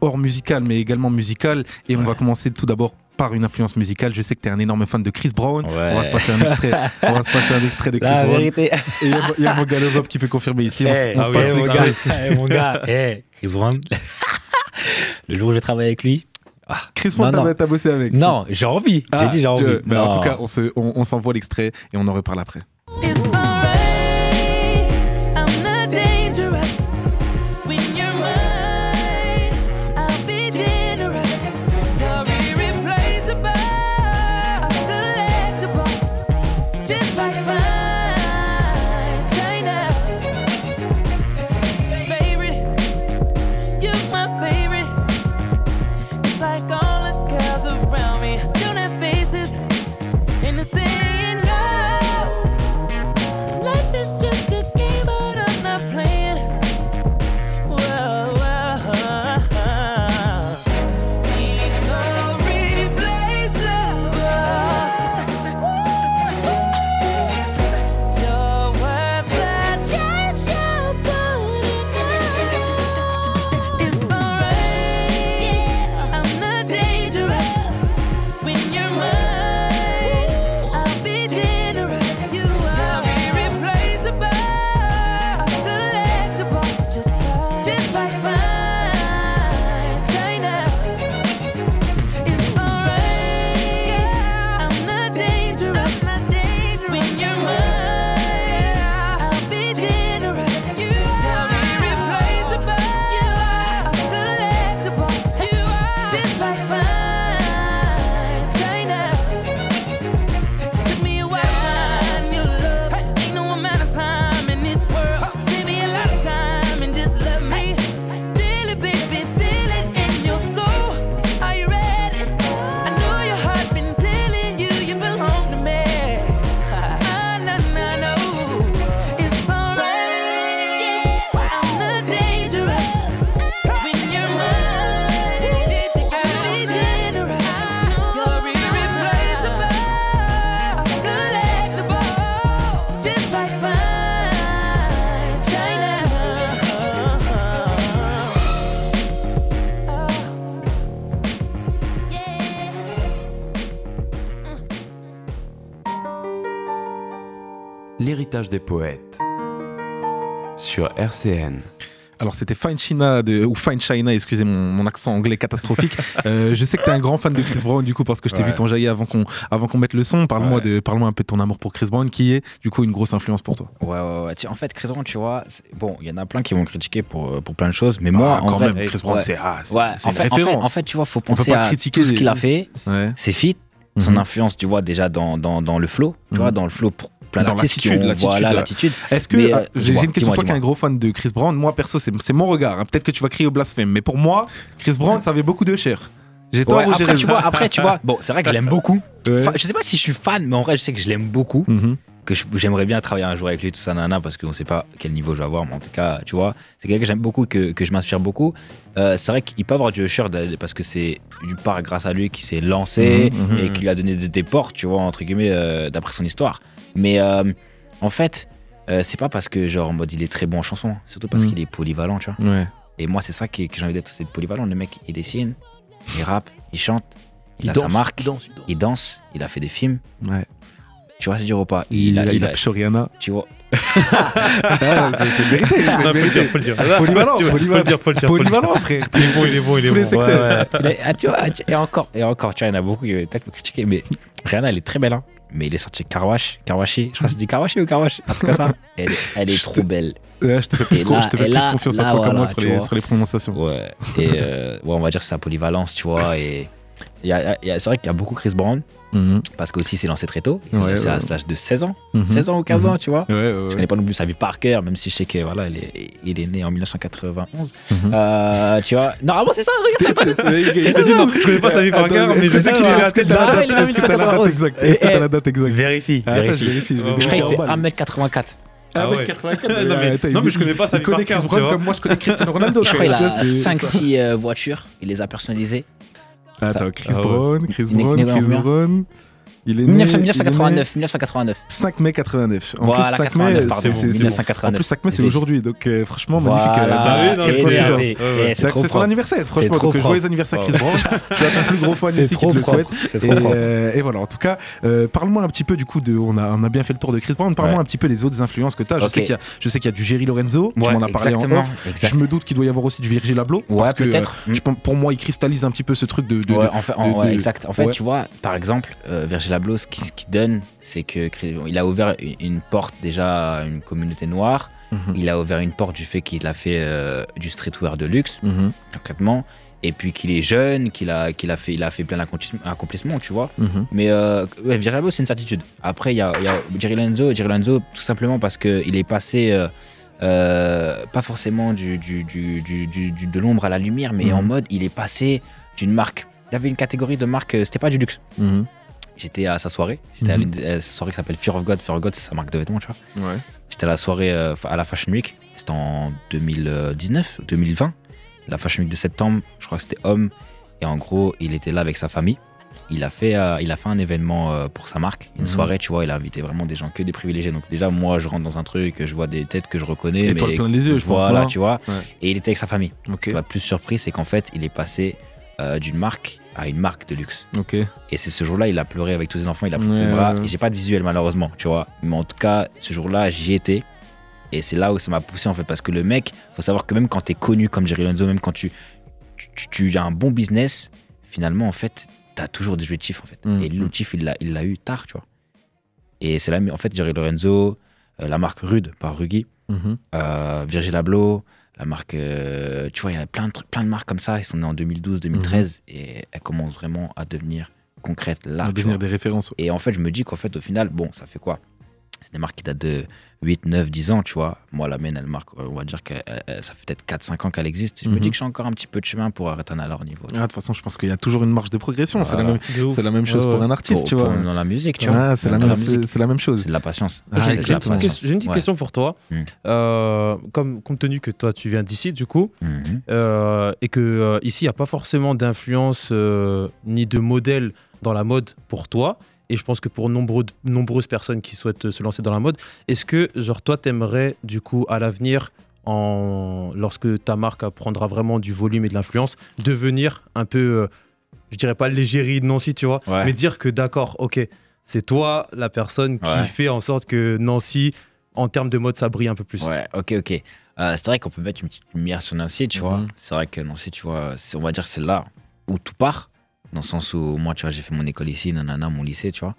hors musicales, mais également musicales. Et on va commencer tout d'abord par une influence musicale. Je sais que tu es un énorme fan de Chris Brown. On, va se passer un extrait, on va se passer un extrait de Chris La Brown. Vérité. Et il y, a mon gars qui peut confirmer ici. on, se, on se passe mon gars, mon gars, Chris Brown. Le jour où je vais travailler avec lui, ah, Chris Brown, t'as bossé avec Non, j'ai envie. j'ai ah, dit j'ai envie. Mais en tout cas, on s'envoie on, l'extrait et on en reparle après. Des poètes sur RCN. Alors c'était Fine China de, ou Fine China, excusez mon, accent anglais catastrophique. Euh, je sais que tu es un grand fan de Chris Brown du coup parce que je t'ai vu ton jaillir avant qu'on avant qu'on mette le son. Parle-moi de parle-moi un peu de ton amour pour Chris Brown qui est du coup une grosse influence pour toi. Ouais ouais, ouais. En fait Chris Brown tu vois, bon il y en a plein qui vont critiquer pour pour plein de choses, mais moi ah, en quand même Chris Brown c'est ah, en, fait, en, fait, tu vois faut penser à tout ce qu'il a fait, ses feats, son influence tu vois déjà dans, dans, dans le flow, tu vois mhm. dans le flow pour plein d'artistes voilà l'attitude. Est-ce que euh, j'ai une question toi qui es un gros fan de Chris Brown, moi perso c'est mon regard. Hein. Peut-être que tu vas crier au blasphème, mais pour moi Chris Brown ça avait beaucoup de cher. J'ai tort après, tu vois, après tu vois, bon c'est vrai que je l'aime beaucoup. Je sais pas si je suis fan, mais en vrai je sais que je l'aime beaucoup. Mhm. que j'aimerais bien travailler un jour avec lui, tout ça, nana, parce qu'on sait pas quel niveau je vais avoir, mais en tout cas, tu vois, c'est quelqu'un que j'aime beaucoup, que, que je m'inspire beaucoup. Euh, c'est vrai qu'il peut avoir du usher parce que c'est d'une part grâce à lui qu'il s'est lancé mhm, et qu'il a donné des, portes, tu vois, entre guillemets, euh, d'après son histoire. Mais euh, en fait, euh, c'est pas parce que, genre, en mode, il est très bon en chanson, surtout parce mm. qu'il est polyvalent, tu vois. Et moi, c'est ça que, j'ai envie d'être, c'est polyvalent. Le mec, il dessine, il rappe, il chante, il, a sa marque, il danse. il a fait des films. Ouais. Tu vois, c'est dur ou pas? Il, a, il a, Rihanna. Tu vois. c'est vérité. Faut le dire, faut le dire. Polyvalent, Faut le dire, faut le dire. Polyvalent, frère. Il est bon, il est bon, il est Tous bon. les secteurs. Ah, tu vois, et encore, et encore, tu vois, il y en a beaucoup qui vont peut-être me critiquer, mais Rihanna, elle est très belle, hein. Mais il est sorti Karwash, Karwashi, je crois que c'est dit Karwashi ou Karwash, en tout cas ça. Elle, est- elle est trop belle. Ouais, je te fais plus, là- je te fais plus là- confiance à toi qu'à moi voilà, sur les, sur les prononciations. Ouais. Et euh, ouais, on va dire que c'est sa polyvalence, tu vois. Et il y a- il y a- c'est vrai qu'il y a beaucoup Chris Brown, Mhm. parce qu'aussi il s'est lancé très tôt. Il s'est Ouais, lancé à ouais. l'âge de 16 ans, Mhm. 16 ans ou 15 ans, tu vois. Ouais, ouais, Je ouais. connais pas non plus sa vie par cœur, même si je sais que voilà, il est, il est né en 1991. Mhm. Euh, tu vois, normalement c'est ça, regarde ça. Dit non, je connais pas sa vie par cœur, mais est-ce je que sais t'as qu'il est la à date- tête t'as la Ah, date- il est Est-ce que t'as la date 1991. exacte? Est-ce que t'as la date exacte? Vérifie, Attends, je je Ouais, Je crois qu'il fait balle. 1m84. Ah ouais. ouais, 84. Non, mais- Attends, non, mais je connais pas sa il vie par connaît cœur, Chris Brown comme moi je connais Cristiano Ronaldo. Je crois qu'il a c'est- 5-6 euh, voitures, il les a personnalisées. Attends, Chris Ah. Brown, Chris Brown, Chris Brown. Il est né. 1900 il est né 1989, 1989. 5 mai 89. En Voilà, plus, 5 mai, 89, pardon, c'est-. En 1989. plus, 5 mai, c'est aujourd'hui. Donc, euh, franchement, magnifique. euh, Voilà. Ah Et mais c'est- c'est- son anniversaire, franchement. Donc, euh, joyeux anniversaire, Chris. Brown. Tu as ton plus gros fan ici qui te le souhaite. Et, euh, voilà, en tout cas, euh, parle-moi un petit peu du coup de. On a, on a bien fait le tour de Chris Brown. Parle-moi un petit peu des autres influences que tu as. Je sais qu'il y a- du Jerry Lorenzo. tu m'en as parlé en off. Je me doute qu'il doit y avoir aussi du Virgil Abloh. Parce que euh, pense- pour moi, il cristallise un petit peu ce truc de. exact. En fait, tu vois, par exemple, euh, Virgil Ce qui, ce qui donne, c'est que il a ouvert une, porte déjà à une communauté noire. Mhm. Il a ouvert une porte du fait qu'il a fait euh, du streetwear de luxe, Mhm. concrètement. Et puis qu'il est jeune, qu'il a, qu'il a, fait, il a fait plein d'accomplissements, accomplissements, tu vois. Mhm. Mais euh, ouais, c'est une certitude. Après, il y a, y a Jerry Lanzo. Jerry Lanzo, tout simplement parce qu'il est passé, euh, euh, pas forcément du, du, du, du- du- du- de l'ombre à la lumière, mais Mhm. en mode, il est passé d'une marque. Il avait une catégorie de marque, c'était pas du luxe. J'étais à sa soirée. J'étais à Mhm. l'une à sa soirée qui s'appelle Fear of God. Fear of God, c'est sa marque de vêtements, tu vois. Ouais. J'étais à la soirée euh, à la Fashion Week. C'était en 2019, 2020. La Fashion Week de septembre, je crois que c'était homme. Et en gros, il était là avec sa famille. Il a fait, euh, il a fait un événement euh, pour sa marque, une Mhm. soirée, tu vois. Il a invité vraiment des gens que des privilégiés. Donc déjà, moi, je rentre dans un truc, je vois des têtes que je reconnais. Étoile mais plein les yeux, je Voilà, non tu vois. Ouais. Et il était avec sa famille. Ok. Ce qui m'a plus surpris, c'est qu'en fait, il est passé euh, d'une marque à une marque de luxe. Ok. Et c'est ce jour-là, il a pleuré avec tous ses enfants, il a pris les bras. Et j'ai pas de visuel malheureusement, tu vois. Mais en tout cas, ce jour-là, j'y étais. Et c'est là où ça m'a poussé en fait. Parce que le mec, faut savoir que même quand t'es connu comme Jerry Lorenzo, même quand tu, tu, as un bon business, finalement, en fait, t'as toujours des objectifs en fait. Mm. Et l'objectif, il l'a, il l'a eu tard, tu vois. Et c'est là, en fait, Jerry Lorenzo, euh, la marque Rude par Rugi, Mhm. euh, Virgil Abloh, la marque, euh, tu vois, il y a plein de, trucs- plein de marques comme ça. Ils sont nés en 2012, 2013 et elles commencent vraiment à devenir concrètes là. À devenir des références. Et en fait, je me dis qu'en fait, au final, bon, ça fait quoi? C'est des marques qui datent de 8, 9, 10 ans, tu vois. Moi, la mienne, elle marque, euh, on va dire que euh, ça fait peut-être 4, 5 ans qu'elle existe. Je me Mhm. dis que j'ai encore un petit peu de chemin pour atteindre à leur niveau. Ah, De toute façon, je pense qu'il y a toujours une marge de progression. C'est la Voilà. même, c'est la même chose Ouais, pour un artiste, Pour- tu pour- vois. dans la musique, tu vois. C'est la, même- musique. c'est- c'est la même chose. C'est de la patience. Ah, J'ai une petite, question, j'ai une petite Ouais. question pour toi. Mm. Euh, comme, compte tenu que toi, tu viens d'ici, du coup, Mhm. euh, et que euh, ici, il n'y a pas forcément d'influence euh, ni de modèle dans la mode pour toi. Et je pense que pour nombreux, nombreuses personnes qui souhaitent se lancer dans la mode, est-ce que, genre, toi, t'aimerais, du coup, à l'avenir, en... lorsque ta marque prendra vraiment du volume et de l'influence, devenir un peu, euh, je dirais pas l'égérie de Nancy, tu vois, Ouais. mais dire que d'accord, ok, c'est toi la personne qui Ouais. fait en sorte que Nancy, en termes de mode, ça brille un peu plus. Ouais, ok, ok. Euh, c'est vrai qu'on peut mettre une petite lumière sur Nancy, tu vois. Mhm. C'est vrai que Nancy, tu vois, on va dire c'est là où tout part. Dans le sens où moi, tu vois, j'ai fait mon école ici, nanana, mon lycée, tu vois.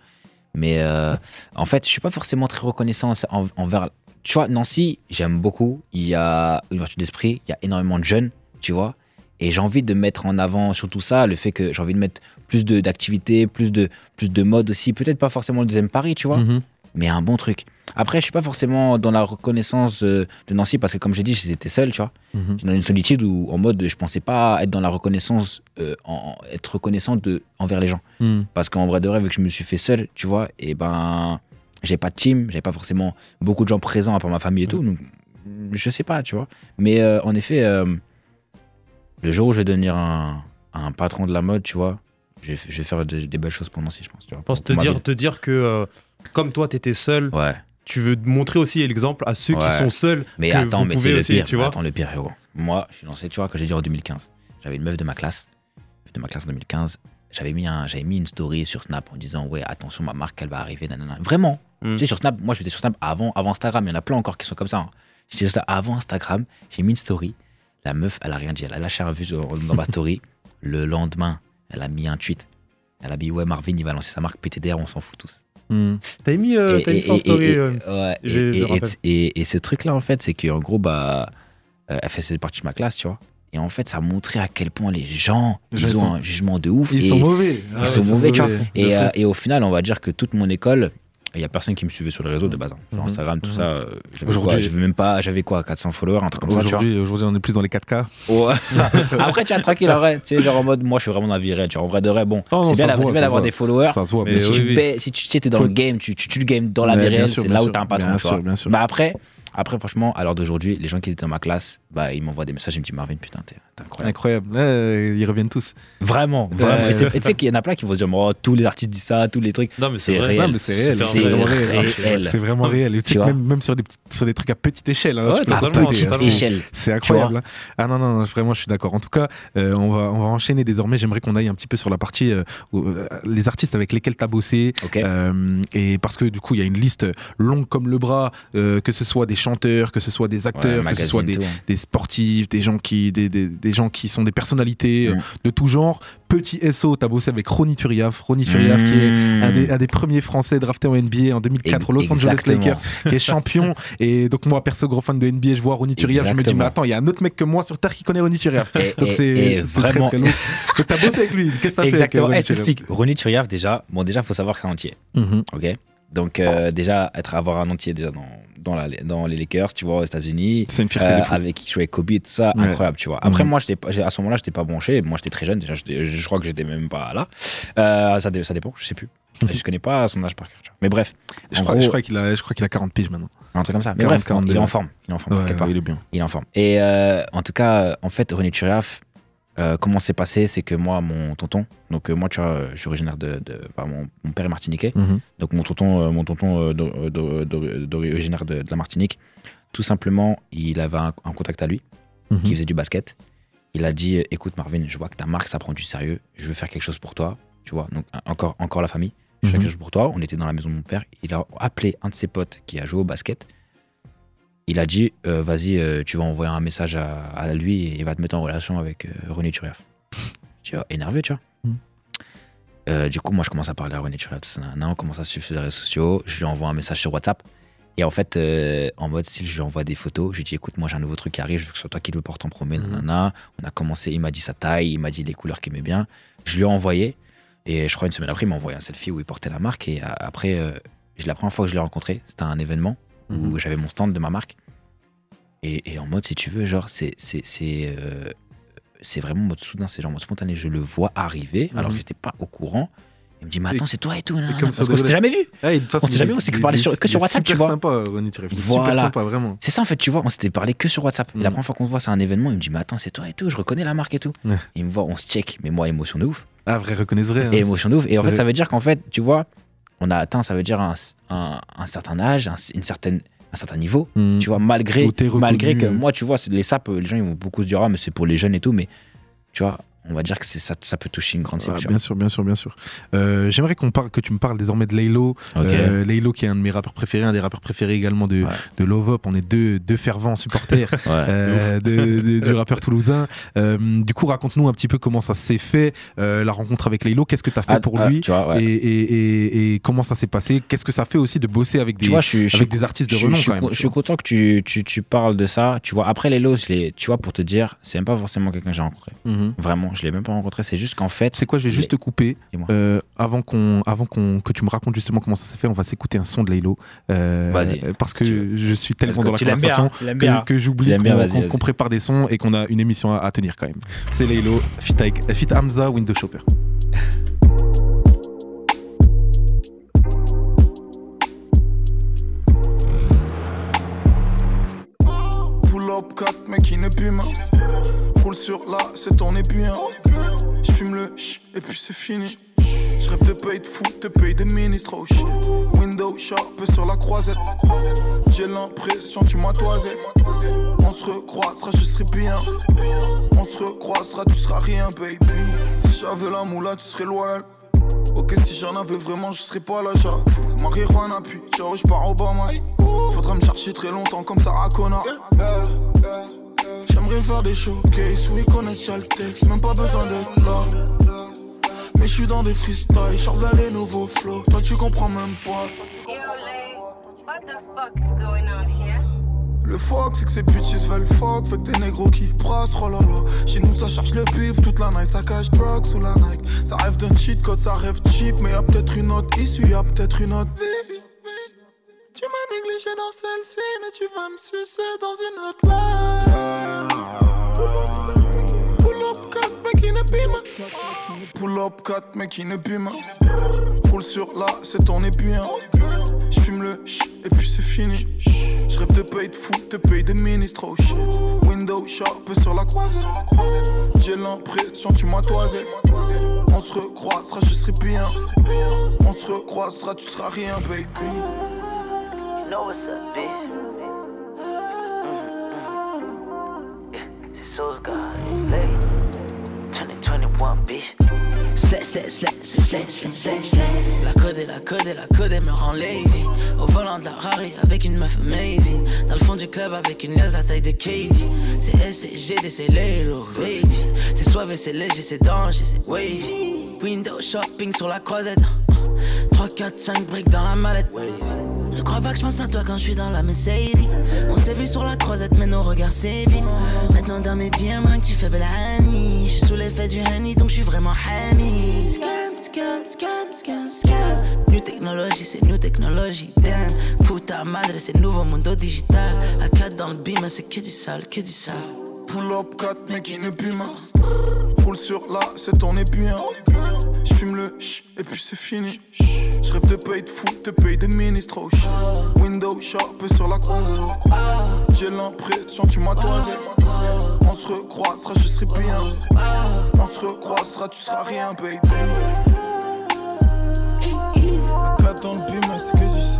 Mais euh, en fait, je suis pas forcément très reconnaissant en- envers. Tu vois, Nancy, j'aime beaucoup. Il y a une ouverture d'esprit, il y a énormément de jeunes, tu vois. Et j'ai envie de mettre en avant surtout ça, le fait que j'ai envie de mettre plus d'activités, plus de, plus de mode aussi. Peut-être pas forcément le deuxième Paris, tu vois Mhm. Mais un bon truc. Après, je suis pas forcément dans la reconnaissance de Nancy parce que, comme j'ai dit, j'étais seul, tu vois. Mhm. J'étais dans une solitude où, en mode, je pensais pas être dans la reconnaissance, euh, en, être reconnaissant de, envers les gens. Mhm. Parce qu'en vrai de vrai, vu que je me suis fait seul, tu vois, et ben, j'ai pas de team, j'avais pas forcément beaucoup de gens présents à part ma famille et tout. Donc, je sais pas, tu vois. Mais euh, en effet, euh, le jour où je vais devenir un, un patron de la mode, tu vois, je vais, je vais faire de- des belles choses pour Nancy, je pense. Tu vois, Je pense pour- te pour dire, te dire que comme toi, tu étais seul, Ouais. tu veux montrer aussi l'exemple à ceux qui sont seuls. Mais que attends, vous mais c'est le pire. tu vois. Attends, le pire, héros. Moi, je suis lancé, tu vois, quand j'ai dit en 2015. J'avais une meuf de ma classe. De ma classe en 2015. j'avais mis, un, j'avais mis une story sur Snap en disant Ouais, attention, ma marque, elle va arriver. Nanana. Vraiment. Mm. Tu sais, sur Snap, moi, j'étais sur Snap avant, avant Instagram. Il y en a plein encore qui sont comme ça. hein. J'étais sur avant Instagram. J'ai mis une story. La meuf, elle a rien dit. Elle a lâché un vue sur- dans ma story. Le lendemain, elle a mis un tweet. Elle a dit Ouais, Marvin, il va lancer sa marque PTDR, on s'en fout tous. Hmm. T'avais mis, euh, Et- t'as mis et- ça en et- story. et- euh, ouais, et- ce truc-là, en fait, c'est qu'en gros, bah, euh, elle faisait partie de ma classe, tu vois. Et en fait, ça montrait à quel point les gens, Les ils gens, ont ils sont- un jugement de ouf. Ils et sont mauvais. ils Ah sont ouais, mauvais, tu vois. Et, euh, et au final, on va dire que toute mon école, il y a personne qui me suivait sur les réseaux de base. hein. Sur Mhm. Instagram, tout Mhm. ça. euh, j'avais Aujourd'hui- même pas, j'avais quoi, 400 followers, un truc comme ça, tu vois. Aujourd'hui, aujourd'hui, on est plus dans les 4K. Ouais. Après, tu vois, tranquille, en vrai. Tu sais, genre en mode, moi, je suis vraiment dans la vie réelle. Tu en vrai de vrai, bon, Oh non, c'est ça bien, d'avoir- voit, c'est bien ça d'avoir se des followers. Ça se voit. Mais si, oui, tu oui. si tu tu es dans le game, tu, tu tues le game dans la vie réelle, c'est là où sûr. t'as un patron. Bien tu sûr, vois. bien sûr. Bah après, après, franchement, à l'heure d'aujourd'hui, les gens qui étaient dans ma classe, bah, ils m'envoient des messages, ils me disent Marvin, putain, t'es incroyable. Incroyable. Ouais, ils reviennent tous. Vraiment, vraiment. Ouais. Et tu sais qu'il y en a plein qui vont se dire oh, tous les artistes disent ça, tous les trucs. Non, mais C'est réel. C'est réel. C'est réel. vraiment réel. Tu sais même, même sur, des petites, sur des trucs à petite échelle, hein, Ouais, tu totalement, hein, totalement. Échelle. C'est incroyable. hein. Ah non, non, non, vraiment, je suis d'accord. En tout cas, euh, on, va, on va enchaîner désormais. J'aimerais qu'on aille un petit peu sur la partie euh, où, euh, les artistes avec lesquels tu as bossé. Euh, et parce que du coup, il y a une liste longue comme le bras, euh, que ce soit des chanteurs, que ce soit des acteurs, Ouais, que ce soit des, hein. des sportifs, des gens qui, des, des, des gens qui sont des personnalités euh, Mm. de tout genre. Petit SO, tu as bossé avec Ronny Turiaf. Ronny Turiaf qui est Mmh. un des, un des premiers Français draftés en NBA en 2004 aux Los Angeles Exactement. Lakers, qui est champion. et donc, moi, perso, gros fan de NBA, je vois Ronny Turiaf, je me dis, Exactement. mais attends, il y a un autre mec que moi sur Terre qui connaît Ronny Turiaf. Donc, c'est c'est très, vraiment- très lourd. Donc, t'as bossé avec lui. Qu'est-ce que ça fait Exactement. euh, je Ronny Turiaf déjà, bon, déjà, faut savoir que c'est entier. Mhm. Ok. Donc, euh, déjà, être, avoir un entier déjà dans, dans, la, dans les Lakers, tu vois, aux États-Unis, C'est une fierté euh, avec qui jouait Kobe tout ça, Ouais. incroyable, tu vois. Après, Mhm. moi, j'étais à ce moment-là, j'étais pas branché. Moi, j'étais très jeune. Déjà, je crois que j'étais même pas là. Euh, ça, dé- ça dépend, je sais plus. Je connais pas son âge par cœur. tu vois. Mais bref, Je crois, gros- je crois qu'il a, je crois qu'il a 40 piges maintenant. un truc comme ça. Mais 40, bref, 42, il est en forme. Il est en forme, Ouais, il est bien. Il est en forme. Et en tout cas, en fait, René Turiaf, euh, comment c'est passé C'est que moi, mon tonton, donc euh, moi, tu vois, euh, je suis originaire de. de enfin, mon, mon père est martiniquais. Mhm. Donc mon tonton, mon tonton euh, d'or- euh, d'or- d'or- d'or- originaire de, de la Martinique, tout simplement, il avait un, un contact à lui Mhm. qui faisait du basket. Il a dit écoute Marvin, je vois que ta marque ça prend du sérieux, je veux faire quelque chose pour toi, tu vois. Donc encore encore la famille, je veux faire Mhm. quelque chose pour toi. On était dans la maison de mon père, il a appelé un de ses potes qui a joué au basket. Il a dit euh, vas-y, euh, tu vas envoyer un message à, à lui et il va te mettre en relation avec euh, René Turiaf. Tu vois, énervé, tu vois. Euh, du coup, moi, je commence à parler à René Turiaf, on commence à suivre sur les réseaux sociaux. Je lui envoie un message sur WhatsApp. Et en fait, en mode, si je lui envoie des photos, je lui dis écoute, moi j'ai un nouveau truc qui arrive, je veux que ce soit toi qui le porte en premier. Mhm. nanana. On a commencé, il m'a dit sa taille, il m'a dit les couleurs qu'il aimait bien. Je lui ai envoyé. Et je crois une semaine après, il m'a envoyé un selfie où il portait la marque. Et après, je- la première fois que je l'ai rencontré, c'était un événement où Mhm. j'avais mon stand de ma marque. Et, et en mode, si tu veux, genre, c'est c'est c'est euh, vraiment en mode soudain, c'est genre en mode spontané. Je le vois arriver alors que Mhm. j'étais pas au courant. Il me dit, mais attends, c'est toi et tout. comme Parce qu'on s'était jamais vu. Ah, On s'est jamais vu, on s'est que parlé sur- que sur WhatsApp, tu vois. sympa, Ronny Turiaf. Il est Voilà. Super sympa, vraiment. C'est ça en fait, tu vois, on s'était parlé que sur WhatsApp. Et la Mhm. première fois qu'on se voit, c'est un événement, il me dit, mais attends, c'est toi et tout, je reconnais la marque et tout. Ouais. Il me voit, on se check, mais moi, émotion de ouf. Ah, vrai, reconnaisse vrai. hein. Et émotion de ouf. Et en fait, ça veut dire qu'en fait, tu vois, on a atteint, ça veut dire un, un, un certain âge, un, une certaine, un certain niveau. Mhm. Tu vois, malgré, que moi, tu vois, les sapes, les gens ils vont beaucoup se dire, ah, mais c'est pour les jeunes et tout, mais tu vois, on va dire que c'est ça, ça peut toucher une grande cible. Ah, bien sûr, bien sûr, bien sûr. Euh, J'aimerais qu'on parle, que tu me parles désormais de Laylo. vois. Ok. Euh, Laylo qui est un de mes rappeurs préférés, un des rappeurs préférés également de, Ouais. de Love Up. On est deux, deux fervents supporters Ouais. euh, de- de- du rappeur toulousain. Du coup, raconte-nous un petit peu comment ça s'est fait, la rencontre avec Laylo. Qu'est-ce que tu as fait Ah, pour ah, lui Tu vois, ouais. et, et- et- et comment ça s'est passé? Qu'est-ce que ça fait aussi de bosser avec des, vois, je je avec des artistes de je, renom je suis quand même je suis content que tu, tu, tu parles de ça. Tu vois, après l'ai- tu vois, pour te dire, c'est même pas forcément quelqu'un que j'ai rencontré. Mhm. Vraiment, je l'ai même pas rencontré. C'est juste qu'en fait. C'est quoi, je vais juste te couper. Euh, avant qu'on, avant qu'on, que tu me racontes justement comment ça s'est fait, on va s'écouter un son de Laylo. Euh, Vas-y. Parce que Tu je suis tellement dans la bien, conversation hein, que, j'oublie qu'on, prépare des sons et qu'on a une émission à, à tenir quand même. C'est Laylo, fit, avec, fit Hamza, Window Shopper. Pull up 4 mec qui n'est plus mince Roule sur là c'est ton épuis hein. J'fume le ch et puis c'est fini Je rêve de payer de fou, de payer de ministres, oh. Window sharp sur la croisette. J'ai l'impression tu m'as toisé. On se recroisera, je serai bien. On se recroisera, tu seras rien, baby. Si j'avais la moula, tu serais loyal. Ok, si j'en avais vraiment, je serais pas là, j'avoue. Marijuana, puis ciao, je pars au Bahamas. Faudra me chercher très longtemps comme Sarah Connor. J'aimerais faire des showcases, oui, connaissent le texte, même pas besoin d'être là. Mais je suis dans des freestyles, je vers les nouveaux flows. Toi, tu comprends même pas. Le fuck, c'est que ces putes veulent fuck, fait que des négros qui brassent, oh. Chez nous, ça cherche le pif toute la night, ça cache drugs sous la Nike. Ça rêve d'un cheat code, ça rêve cheap, mais y'a peut-être une autre issue, y'a peut-être une autre vie. Tu m'as négligé dans celle-ci, mais tu vas me sucer dans une autre life. Pull up 4, mais qui ne pime. Pull up 4, mais qui ne pime. Roule sur là, c'est ton épuin. J'fume le et puis c'est fini. J'rêve de payer de fou, de payer de ministres, oh shit. Window sharp sur la croisée. J'ai l'impression tu m'as toisé. On se recroisera, je serai bien. On se recroisera, tu seras rien, baby. You know what's up, bitch. Yeah, c'est Sauce God. Hey. 2021, bitch. Slay, slay, slay, slay, slay, slay, slay. La code, la code, la code me rend lazy. Au volant de la Rari avec une meuf amazing. Dans le fond du club avec une liasse à taille de Katie. C'est SCGD, c'est Lelo, baby. C'est suave, c'est léger, c'est danger, c'est wavy. Window shopping sur la croisette. 3, 4, 5 briques dans la mallette. Ne crois pas que je pense à toi quand je suis dans la Mercedes. On s'est vu sur la croisette, mais nos regards s'évitent. Maintenant dans mes diamants, tu fais belle. Je suis sous l'effet du honey, donc je suis vraiment honey. Scam, scam, scam, scam, scam. New technologie, c'est new technologie. Damn, puta madre, c'est nouveau monde digital. À 4 dans le beam, c'est que du sale, que du sale. Pull up 4, mais qui ne pue Roule sur là, c'est ton épuin. J'fume le ch et puis c'est fini. J'rêve de payer de fou, de payer de ministres. Oh Window sharp sur la croisée. J'ai l'impression tu m'as toisé. On se recroisera, je serai bien. On se recroisera, tu seras rien, baby. À dans le bim, c'est que du ça.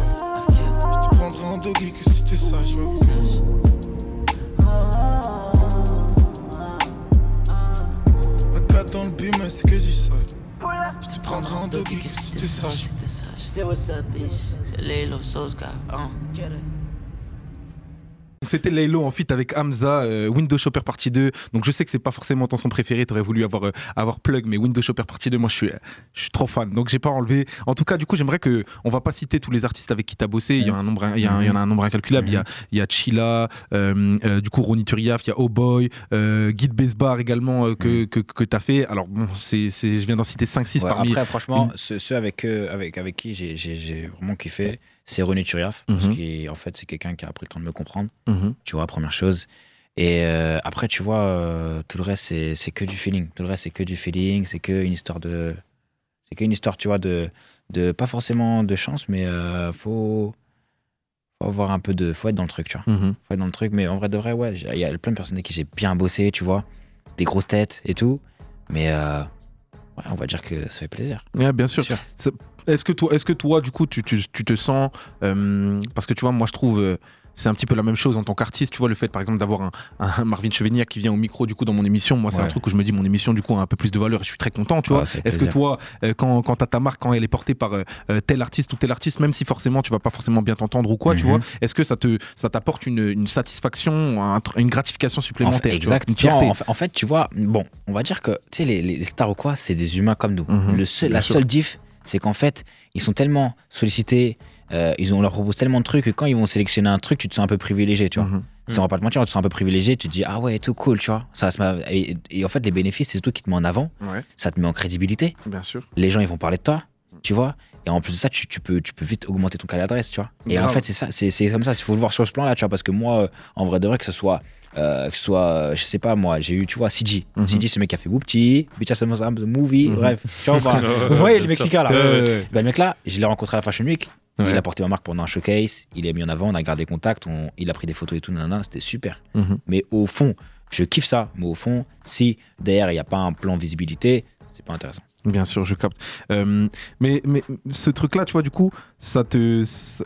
Je te prendrai en doggy que si t'es sage. Dans le bim, c'est que du ça. Je te prendrai en doggy si t'es sage. C'est what's up, bitch. C'est Lelo Sauce, gars. C'était Laylo en fit avec Hamza, euh, Window Shopper partie 2. Donc je sais que c'est pas forcément ton son préféré, t'aurais voulu avoir, euh, avoir Plug, mais Window Shopper partie 2, moi je suis, je suis trop fan. Donc j'ai pas enlevé. En tout cas, du coup, j'aimerais que. On va pas citer tous les artistes avec qui t'as bossé. Il y, a un nombre, il, y a, il y en a un nombre incalculable. Il y a, il y a Chila, euh, du coup Ronnie Turiaf, il y a Oh Boy, Guide Besbar également que, que, que t'as fait. Alors bon, c'est, je viens d'en citer 5-6 parmi. Après, franchement, ceux, avec, avec, avec qui j'ai, vraiment kiffé c'est René Turiaf, parce mhm. qu'en fait, c'est quelqu'un qui a pris le temps de me comprendre, mhm. tu vois, première chose. Et euh, après, tu vois, euh, tout le reste, c'est que du feeling. Tout le reste, c'est que du feeling, c'est qu'une histoire de. C'est qu'une histoire, tu vois, de, de. Pas forcément de chance, mais euh, faut. Faut avoir un peu de. Faut être dans le truc, tu vois. Mhm. Faut être dans le truc, mais en vrai de vrai, ouais, il y a plein de personnes avec qui j'ai bien bossé, tu vois. Des grosses têtes et tout. Mais. Ouais, on va dire que ça fait plaisir. Ouais, bien sûr. Est-ce que toi, est-ce que toi, du coup, tu, tu, tu te sens, euh, parce que tu vois, moi, je trouve, euh, c'est un petit peu la même chose en tant qu'artiste. Tu vois, le fait, par exemple, d'avoir un, Marvin Chevignac qui vient au micro, du coup, dans mon émission, moi, c'est un truc où je me dis, mon émission, du coup, a un peu plus de valeur et je suis très content, tu vois. Est-ce que toi, euh, quand, quand t'as ta marque, quand elle est portée par tel artiste ou tel artiste, même si forcément tu vas pas forcément bien t'entendre ou quoi, tu mhm. vois, est-ce que ça te, ça t'apporte une, une, satisfaction, une gratification supplémentaire en fait, tu vois, En, fait, tu vois, bon, on va dire que, tu sais, les, les, stars ou quoi, c'est des humains comme nous. Mhm. le la seule diff, c'est qu'en fait, ils sont tellement sollicités, euh, ils ont, on leur propose tellement de trucs que quand ils vont sélectionner un truc, tu te sens un peu privilégié, tu vois. Mm -hmm. va pas te mentir, tu te sens un peu privilégié, tu te dis, ah ouais, tout cool, tu vois. Ça, et, et, en fait, les bénéfices, c'est tout qui te met en avant. Ça te met en crédibilité. Bien sûr. Les gens, ils vont parler de toi, tu vois. Et en plus de ça, tu, tu, peux, tu peux vite augmenter ton carnet d'adresse, tu vois. Et en fait, c'est ça, c'est comme ça, il faut le voir sur ce plan-là, tu vois, parce que moi, euh, en vrai de vrai, que ce soit, euh, que ce soit, euh, je sais pas, moi, j'ai eu, tu vois, CG. Mm -hmm. CG, ce mec qui a fait Whoopty, Bitch the Movie, mhm. bref, tu vois, vous voyez le Mexicain là. Ben, le mec là, je l'ai rencontré à la Fashion Week. Il a porté ma marque pendant un showcase, il est mis en avant, on a gardé contact, on, il a pris des photos et tout, c'était super. Mhm. Mais au fond, Je kiffe ça, mais au fond, si derrière il n'y a pas un plan visibilité, c'est pas intéressant. Bien sûr, je capte. Euh, mais, mais ce truc-là, tu vois, du coup, ça te. ça-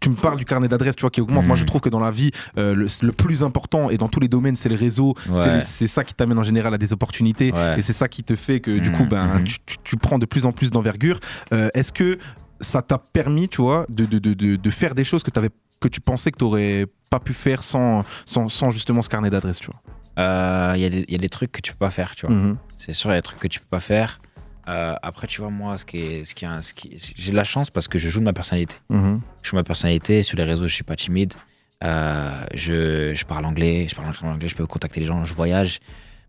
tu me parles du carnet d'adresses, tu vois, qui augmente. Moi, je Mhm. trouve que dans la vie, euh, le, le plus important et dans tous les domaines, c'est les réseaux. Ouais. C'est- ça qui t'amène en général à des opportunités. Ouais. Et c'est ça qui te fait que, du Mhm, coup, ben, mhm. tu, tu- tu prends de plus en plus d'envergure. Euh, Est-ce que ça t'a permis, tu vois, de, de, de, de, faire des choses que, avais, que tu pensais que tu n'aurais pas pu faire sans, sans, sans justement ce carnet d'adresses, tu vois? Euh, Il y, a des- il y a des trucs que tu peux pas faire, tu vois. C'est sûr, il y a des trucs que tu peux pas faire. Euh, après, tu vois, moi, ce qui est, ce qui est, ce qui j'ai de la chance parce que je joue de ma personnalité. Mhm. Je joue de ma personnalité. Sur les réseaux, je suis pas timide. Euh, je, je parle anglais. Je parle anglais. Je peux contacter les gens. Je voyage.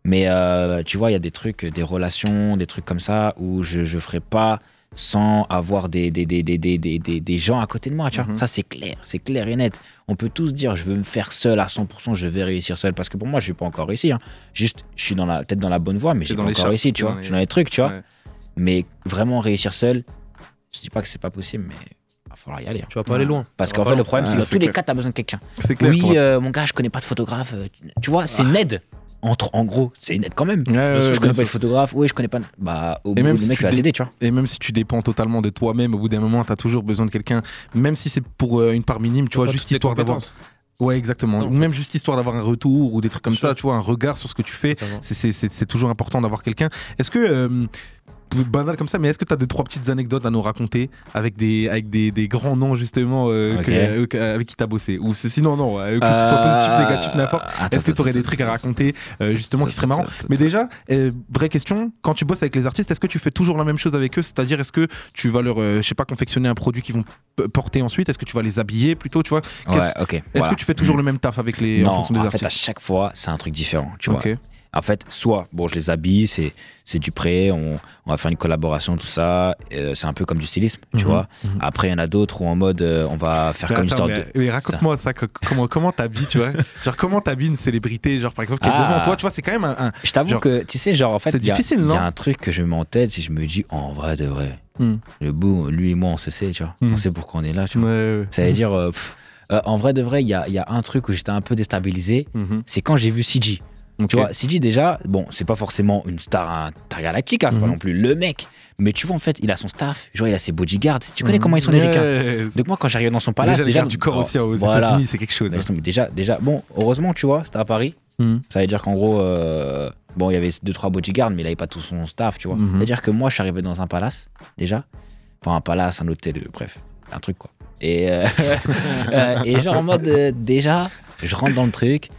Mais euh, tu vois, il y a des trucs, des relations, des trucs comme ça où je ne ferai pas sans avoir des, des, des, des, des, des, des- des gens à côté de moi. Tu vois. Mhm. Ça, c'est clair. C'est clair et net. On peut tous dire, je veux me faire seul à 100%, je vais réussir seul. Parce que pour moi, je ne suis pas encore réussi. hein. Juste, je suis dans la, peut-être dans la bonne voie, mais j'ai dans pas encore réussi. Tu vois. Je suis dans les trucs, tu vois. Ouais. Mais vraiment réussir seul, je dis pas que c'est pas possible, mais il va falloir y aller. hein. Tu vas pas aller loin. Parce qu'en fait, le problème, Ah, c'est que dans c'est tous les cas, tu as besoin de quelqu'un. C'est clair. Oui, euh, mon gars, je connais pas de photographe. euh, Tu vois, c'est une aide. Entre, en gros, c'est une aide quand même. Ouais, ouais, Parce que ouais, je connais pas de sûr. photographe. Oui, je connais pas. Bah, au Et bout, même le si mec tu va dé- t'aider, tu vois. Et même si tu dépends totalement de toi-même, au bout d'un moment, tu as toujours besoin de quelqu'un, même si c'est pour euh, une part minime, tu vois, juste histoire d'avoir. Ouais, exactement. Non, en Ou même juste histoire d'avoir un retour ou des trucs comme ça, tu vois, un regard sur ce que tu fais. C'est- toujours important d'avoir quelqu'un. Est-ce que. euh, banal comme ça, mais est-ce que tu as deux, trois petites anecdotes à nous raconter avec des, avec des, des grands noms, justement, euh, que- euh, que- avec qui tu as bossé Ou sinon, non, euh, que ce soit positif, Euh, négatif, n'importe. Est-ce que tu aurais des trucs à raconter, euh, justement, qui seraient marrants Mais déjà, euh, vraie question, quand tu bosses avec les artistes, est-ce que tu fais toujours la même chose avec eux C'est-à-dire, est-ce que tu vas leur, euh, je sais pas, confectionner un produit qu'ils vont porter ensuite Est-ce que tu vas les habiller plutôt, tu vois Ouais. Est-ce voilà. que tu fais toujours le même taf avec les, en Non, fonction des en fait, artistes à chaque fois, c'est un truc différent, tu vois. En fait, soit, bon, je les habille, c'est, c'est du prêt, on, on va faire une collaboration, tout ça. euh, c'est un peu comme du stylisme, tu Mhm, vois. mhm. Après, il y en a d'autres où en mode, euh, on va faire Mais comme une attends, histoire mais, de. mais raconte-moi ça, que- comment comment t'habilles, tu vois Genre comment t'habilles une célébrité, genre par exemple qui est Ah. devant toi, tu vois, c'est quand même un, un- Je t'avoue Genre, que, tu sais, genre, en fait, il y, a- y un truc que je mets en tête, si je me dis, en vrai de vrai, Hmm. le bout, lui et moi, on se sait, tu vois. Hmm. On sait pourquoi on est là, tu vois. Ouais, ouais. Ça veut dire, euh, pff, euh, en vrai de vrai, il y a, y a un truc où j'étais un peu déstabilisé, c'est quand j'ai vu CG. Ok. Tu vois, CG déjà, bon, c'est pas forcément une star intergalactique, hein, c'est pas Mhm. non plus le mec, mais tu vois, en fait, il a son staff, genre, il a ses bodyguards. Tu connais comment ils sont les ricains? Donc, moi, quand j'arrivais dans son palace, déjà, déjà. du corps aussi aux voilà. États-Unis, c'est quelque chose. Tomber. Déjà, déjà, bon, heureusement, tu vois, c'était à Paris. Mhm. Ça veut dire qu'en gros, euh, bon, il y avait deux, trois bodyguards, mais il avait pas tout son staff, tu vois. Mhm. C'est-à-dire que moi, je suis arrivé dans un palace, déjà. Enfin, un palace, un hôtel, euh, bref, un truc, quoi. Et, euh, euh, et genre, en mode, euh, déjà, je rentre dans le truc.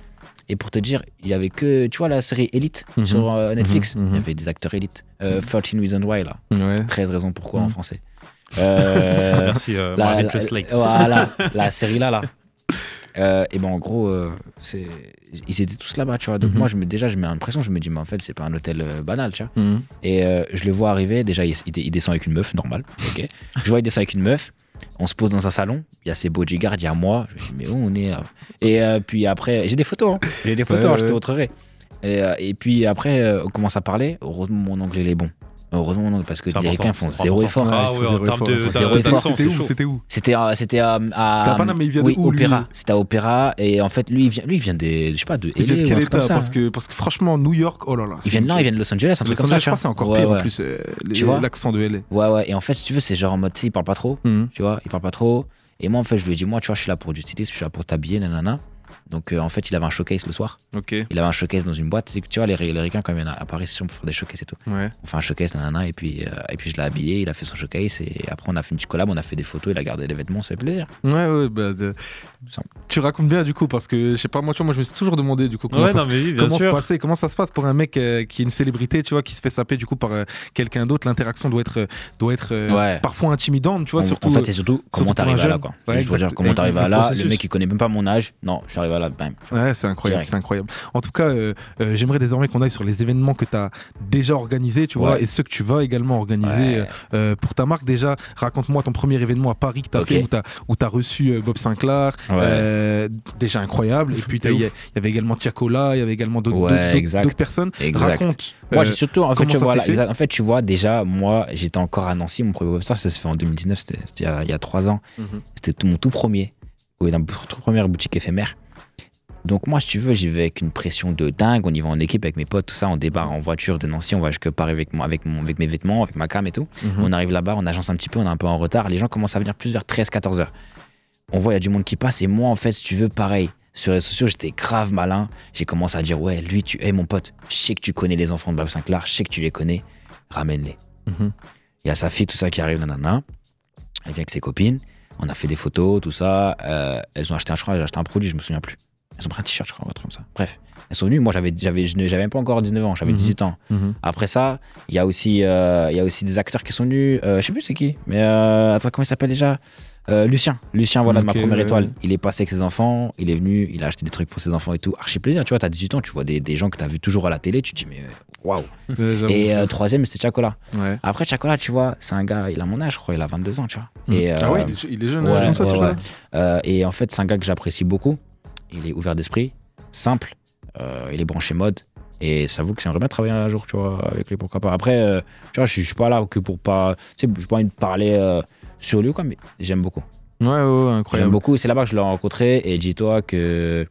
Et pour te dire, il y avait que, tu vois, la série Elite Mhm. sur euh, Netflix. Mhm, mhm. Il y avait des acteurs Elite. Euh, 13 Reasons Why, là. Ouais. 13 raisons pourquoi en Mhm. français. Euh, Merci, euh, la- la- Presley. Voilà, la série là, là. Euh, et ben en gros, euh, c'est, ils étaient tous là-bas, tu vois. Donc Mhm. moi, je me, déjà, je mets l'impression, je me dis, mais en fait, c'est pas un hôtel euh, banal, tu vois. Mhm. Et je le vois arriver, déjà, il, descend avec une meuf, normal. ok. je vois, il descend avec une meuf. On se pose dans un salon, il y a ses bodyguards, il y a moi. Je me dis, mais où on est Et puis après, j'ai des photos, hein. j'ai des photos, Ouais, hein, je te ouais. montrerai. Et, et puis après, on commence à parler. Heureusement, mon anglais, il est bon. Heureusement, anglais, parce que les Américains font zéro effort. Ah Ouais, ouais, en zéro termes effort, de- C'était où. C'était où C'était à- c'était à, à- C'était à Paname, mais il vient de où, Opéra. C'était à Opéra et en fait lui il vient lui il vient des je sais pas de Il vient de LA ou quel état parce que, parce que franchement, New York, oh là là. Ils viennent là, ils viennent de Los Angeles, un truc comme ça. Je crois c'est encore pire en plus. euh, Tu vois L'accent de LA. Ouais ouais et en fait si tu veux c'est genre en mode tu sais, il parle pas trop, Mhm. tu vois, il parle pas trop et moi en fait je lui ai dit moi tu vois je suis là pour du stylisme, je suis là pour t'habiller nanana. Donc euh, en fait il avait un showcase le soir. Ok. Il avait un showcase dans une boîte, tu vois les, les ricains quand ils viennent à à Paris c'est sûr pour faire des showcases et tout. Ouais. On fait un showcase nanana et puis euh, et puis je l'ai habillé, il a fait son showcase et après on a fait une petite collab, on a fait des photos, il a gardé les vêtements, ça fait plaisir. Ouais, ouais, bah, tu racontes bien du coup parce que je sais pas, moi, tu vois, moi je me suis toujours demandé du coup comment, Ouais, ça, non, se- mais oui, bien comment se sûr. passait, comment ça se passe pour un mec euh, qui est une célébrité, tu vois, qui se fait saper du coup par euh, quelqu'un d'autre. L'interaction doit être, doit être euh, Ouais. parfois intimidante, tu vois, surtout. en fait, c'est surtout comment t'arrives à là, quoi. Ouais, je veux dire, comment t'arrives Le à là, le mec qui connaît même pas mon âge, non, je suis arrivé bam. Ouais, c'est incroyable, c'est incroyable. En tout cas, euh, euh, j'aimerais désormais qu'on aille sur les événements que tu as déjà organisés, tu vois, Ouais. et ceux que tu vas également organiser Ouais. euh, pour ta marque. Déjà, raconte-moi ton premier événement à Paris que tu as fait, où tu as, où t'as reçu Bob Sinclair. Ouais. Déjà incroyable. Et puis, il y, avait également Tiakola, il y avait également d'autres personnes. Exact. Raconte. Moi, j'ai surtout, en fait, tu vois, s'est là, fait exact- en fait, tu vois, déjà, moi, j'étais encore à Nancy, mon premier webstar, ça se fait en 2019, c'était il y a- trois ans. Mhm. C'était mon tout premier, oui, dans ma toute première boutique éphémère. Donc moi, si tu veux, j'y vais avec une pression de dingue. On y va en équipe avec mes potes, tout ça. On débarque en voiture de Nancy, on va jusque Paris avec, mon, avec, mon, avec mes vêtements, avec ma cam et tout. Mhm. On arrive là-bas, on agence un petit peu, on est un peu en retard. Les gens commencent à venir plus vers 13-14 heures. On voit, il y a du monde qui passe. Et moi, en fait, si tu veux, pareil. Sur les réseaux sociaux, j'étais grave malin. J'ai commencé à dire, ouais, lui, tu. Hey, mon pote, je sais que tu connais les enfants de Bob Sinclair, je sais que tu les connais. Ramène-les. Mhm. Il y a sa fille, tout ça qui arrive, nanana. Elle vient avec ses copines. On a fait des photos, tout ça. Euh, elles ont acheté un, je crois, elles ont acheté un produit, je me souviens plus. Elles ont pris un t-shirt, je crois, un truc comme ça. Bref. Elles sont venues. Moi, j'avais, j'avais, même pas encore 19 ans, j'avais Mhm. 18 ans. Mhm. Après ça, il y a aussi, euh, il y a aussi des acteurs qui sont venus. Euh, je sais plus c'est qui, mais euh, attends, comment il s'appelle déjà? Euh, Lucien. Lucien, voilà, de ma première ouais, étoile. ouais. Il est passé avec ses enfants, il est venu, il a acheté des trucs pour ses enfants et tout. Archi plaisir, tu vois, t'as 18 ans, tu vois des, des gens que t'as vu toujours à la télé, tu te dis, mais euh, waouh. Ouais, j'avoue. Et troisième, c'était Chacola. Ouais. Après, Chacola, tu vois, c'est un gars, il a mon âge, je crois, il a 22 ans, tu vois. Et, ah ouais, il est- jeune, ouais, comme ça, ouais, tu ouais. vois. et en fait, c'est un gars que j'apprécie beaucoup. Il est ouvert d'esprit, simple, euh, il est branché mode. Et ça vaut que j'aimerais bien travailler un jour, tu vois, avec lui, pourquoi pas. Après, euh, tu vois, je suis- je suis pas là que pour pas. Tu sais, j'ai pas envie de parler euh, sur lui ou quoi, mais j'aime beaucoup. Ouais, ouais, ouais, J'aime incroyable. beaucoup. C'est là-bas que je l'ai rencontré. Et dis-toi que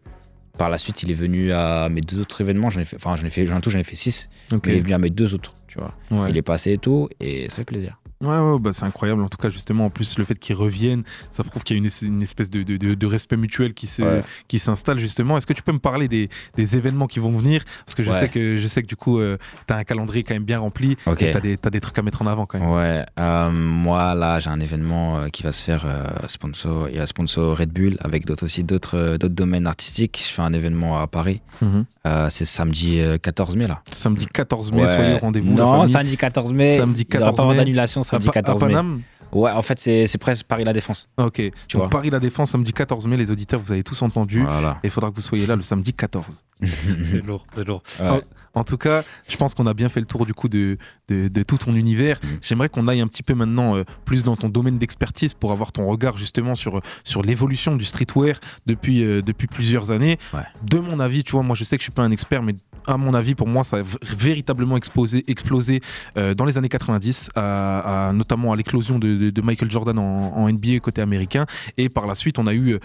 par la suite, il est venu à mes deux autres événements. J'en ai fait, enfin, j'en ai fait, tout, j'en ai fait six. Il est venu à mes deux autres, tu vois. Ouais. Il est passé et tout, et ça fait plaisir. Ouais, ouais, bah c'est incroyable. En tout cas, justement, en plus, le fait qu'ils reviennent, ça prouve qu'il y a une, es- une espèce de, de- de- respect mutuel qui Ouais. s'installe justement. Est-ce que tu peux me parler des, des événements qui vont venir? Parce que je Ouais. sais que je sais que du coup, tu as un calendrier quand même bien rempli. Ok. Et t'as des, trucs à mettre en avant quand même. Ouais, euh, moi là j'ai un événement euh, qui va se faire euh, sponsor, il y a sponsor Red Bull avec d'autres aussi d'autres euh, domaines artistiques. Je fais un événement à Paris. Mhm. Euh, c'est samedi euh, 14 mai là. Samedi 14 mai, Ouais. soyez au rendez-vous. Non, samedi 14 mai. Samedi il y aura 14 pas avoir mai. d'annulation À, samedi à 14 mai. Paname Ouais, en fait c'est c'est presque Paris la Défense. Ok. Tu Donc vois. Paris La Défense, samedi 14 mai, les auditeurs, vous avez tous entendu. Voilà. Et il faudra que vous soyez là le samedi 14. C'est lourd, c'est lourd. Ouais. En tout cas, je pense qu'on a bien fait le tour du coup de, de, de tout ton univers. Mhm. J'aimerais qu'on aille un petit peu maintenant euh, plus dans ton domaine d'expertise pour avoir ton regard justement sur, sur l'évolution du streetwear depuis, euh, depuis plusieurs années. Ouais. De mon avis, tu vois, moi je sais que je suis pas un expert, mais à mon avis, pour moi, ça a véritablement explosé, explosé euh, dans les années 90, à, à- notamment à l'éclosion de, Michael Jordan en, en NBA côté américain. Et par la suite, on a eu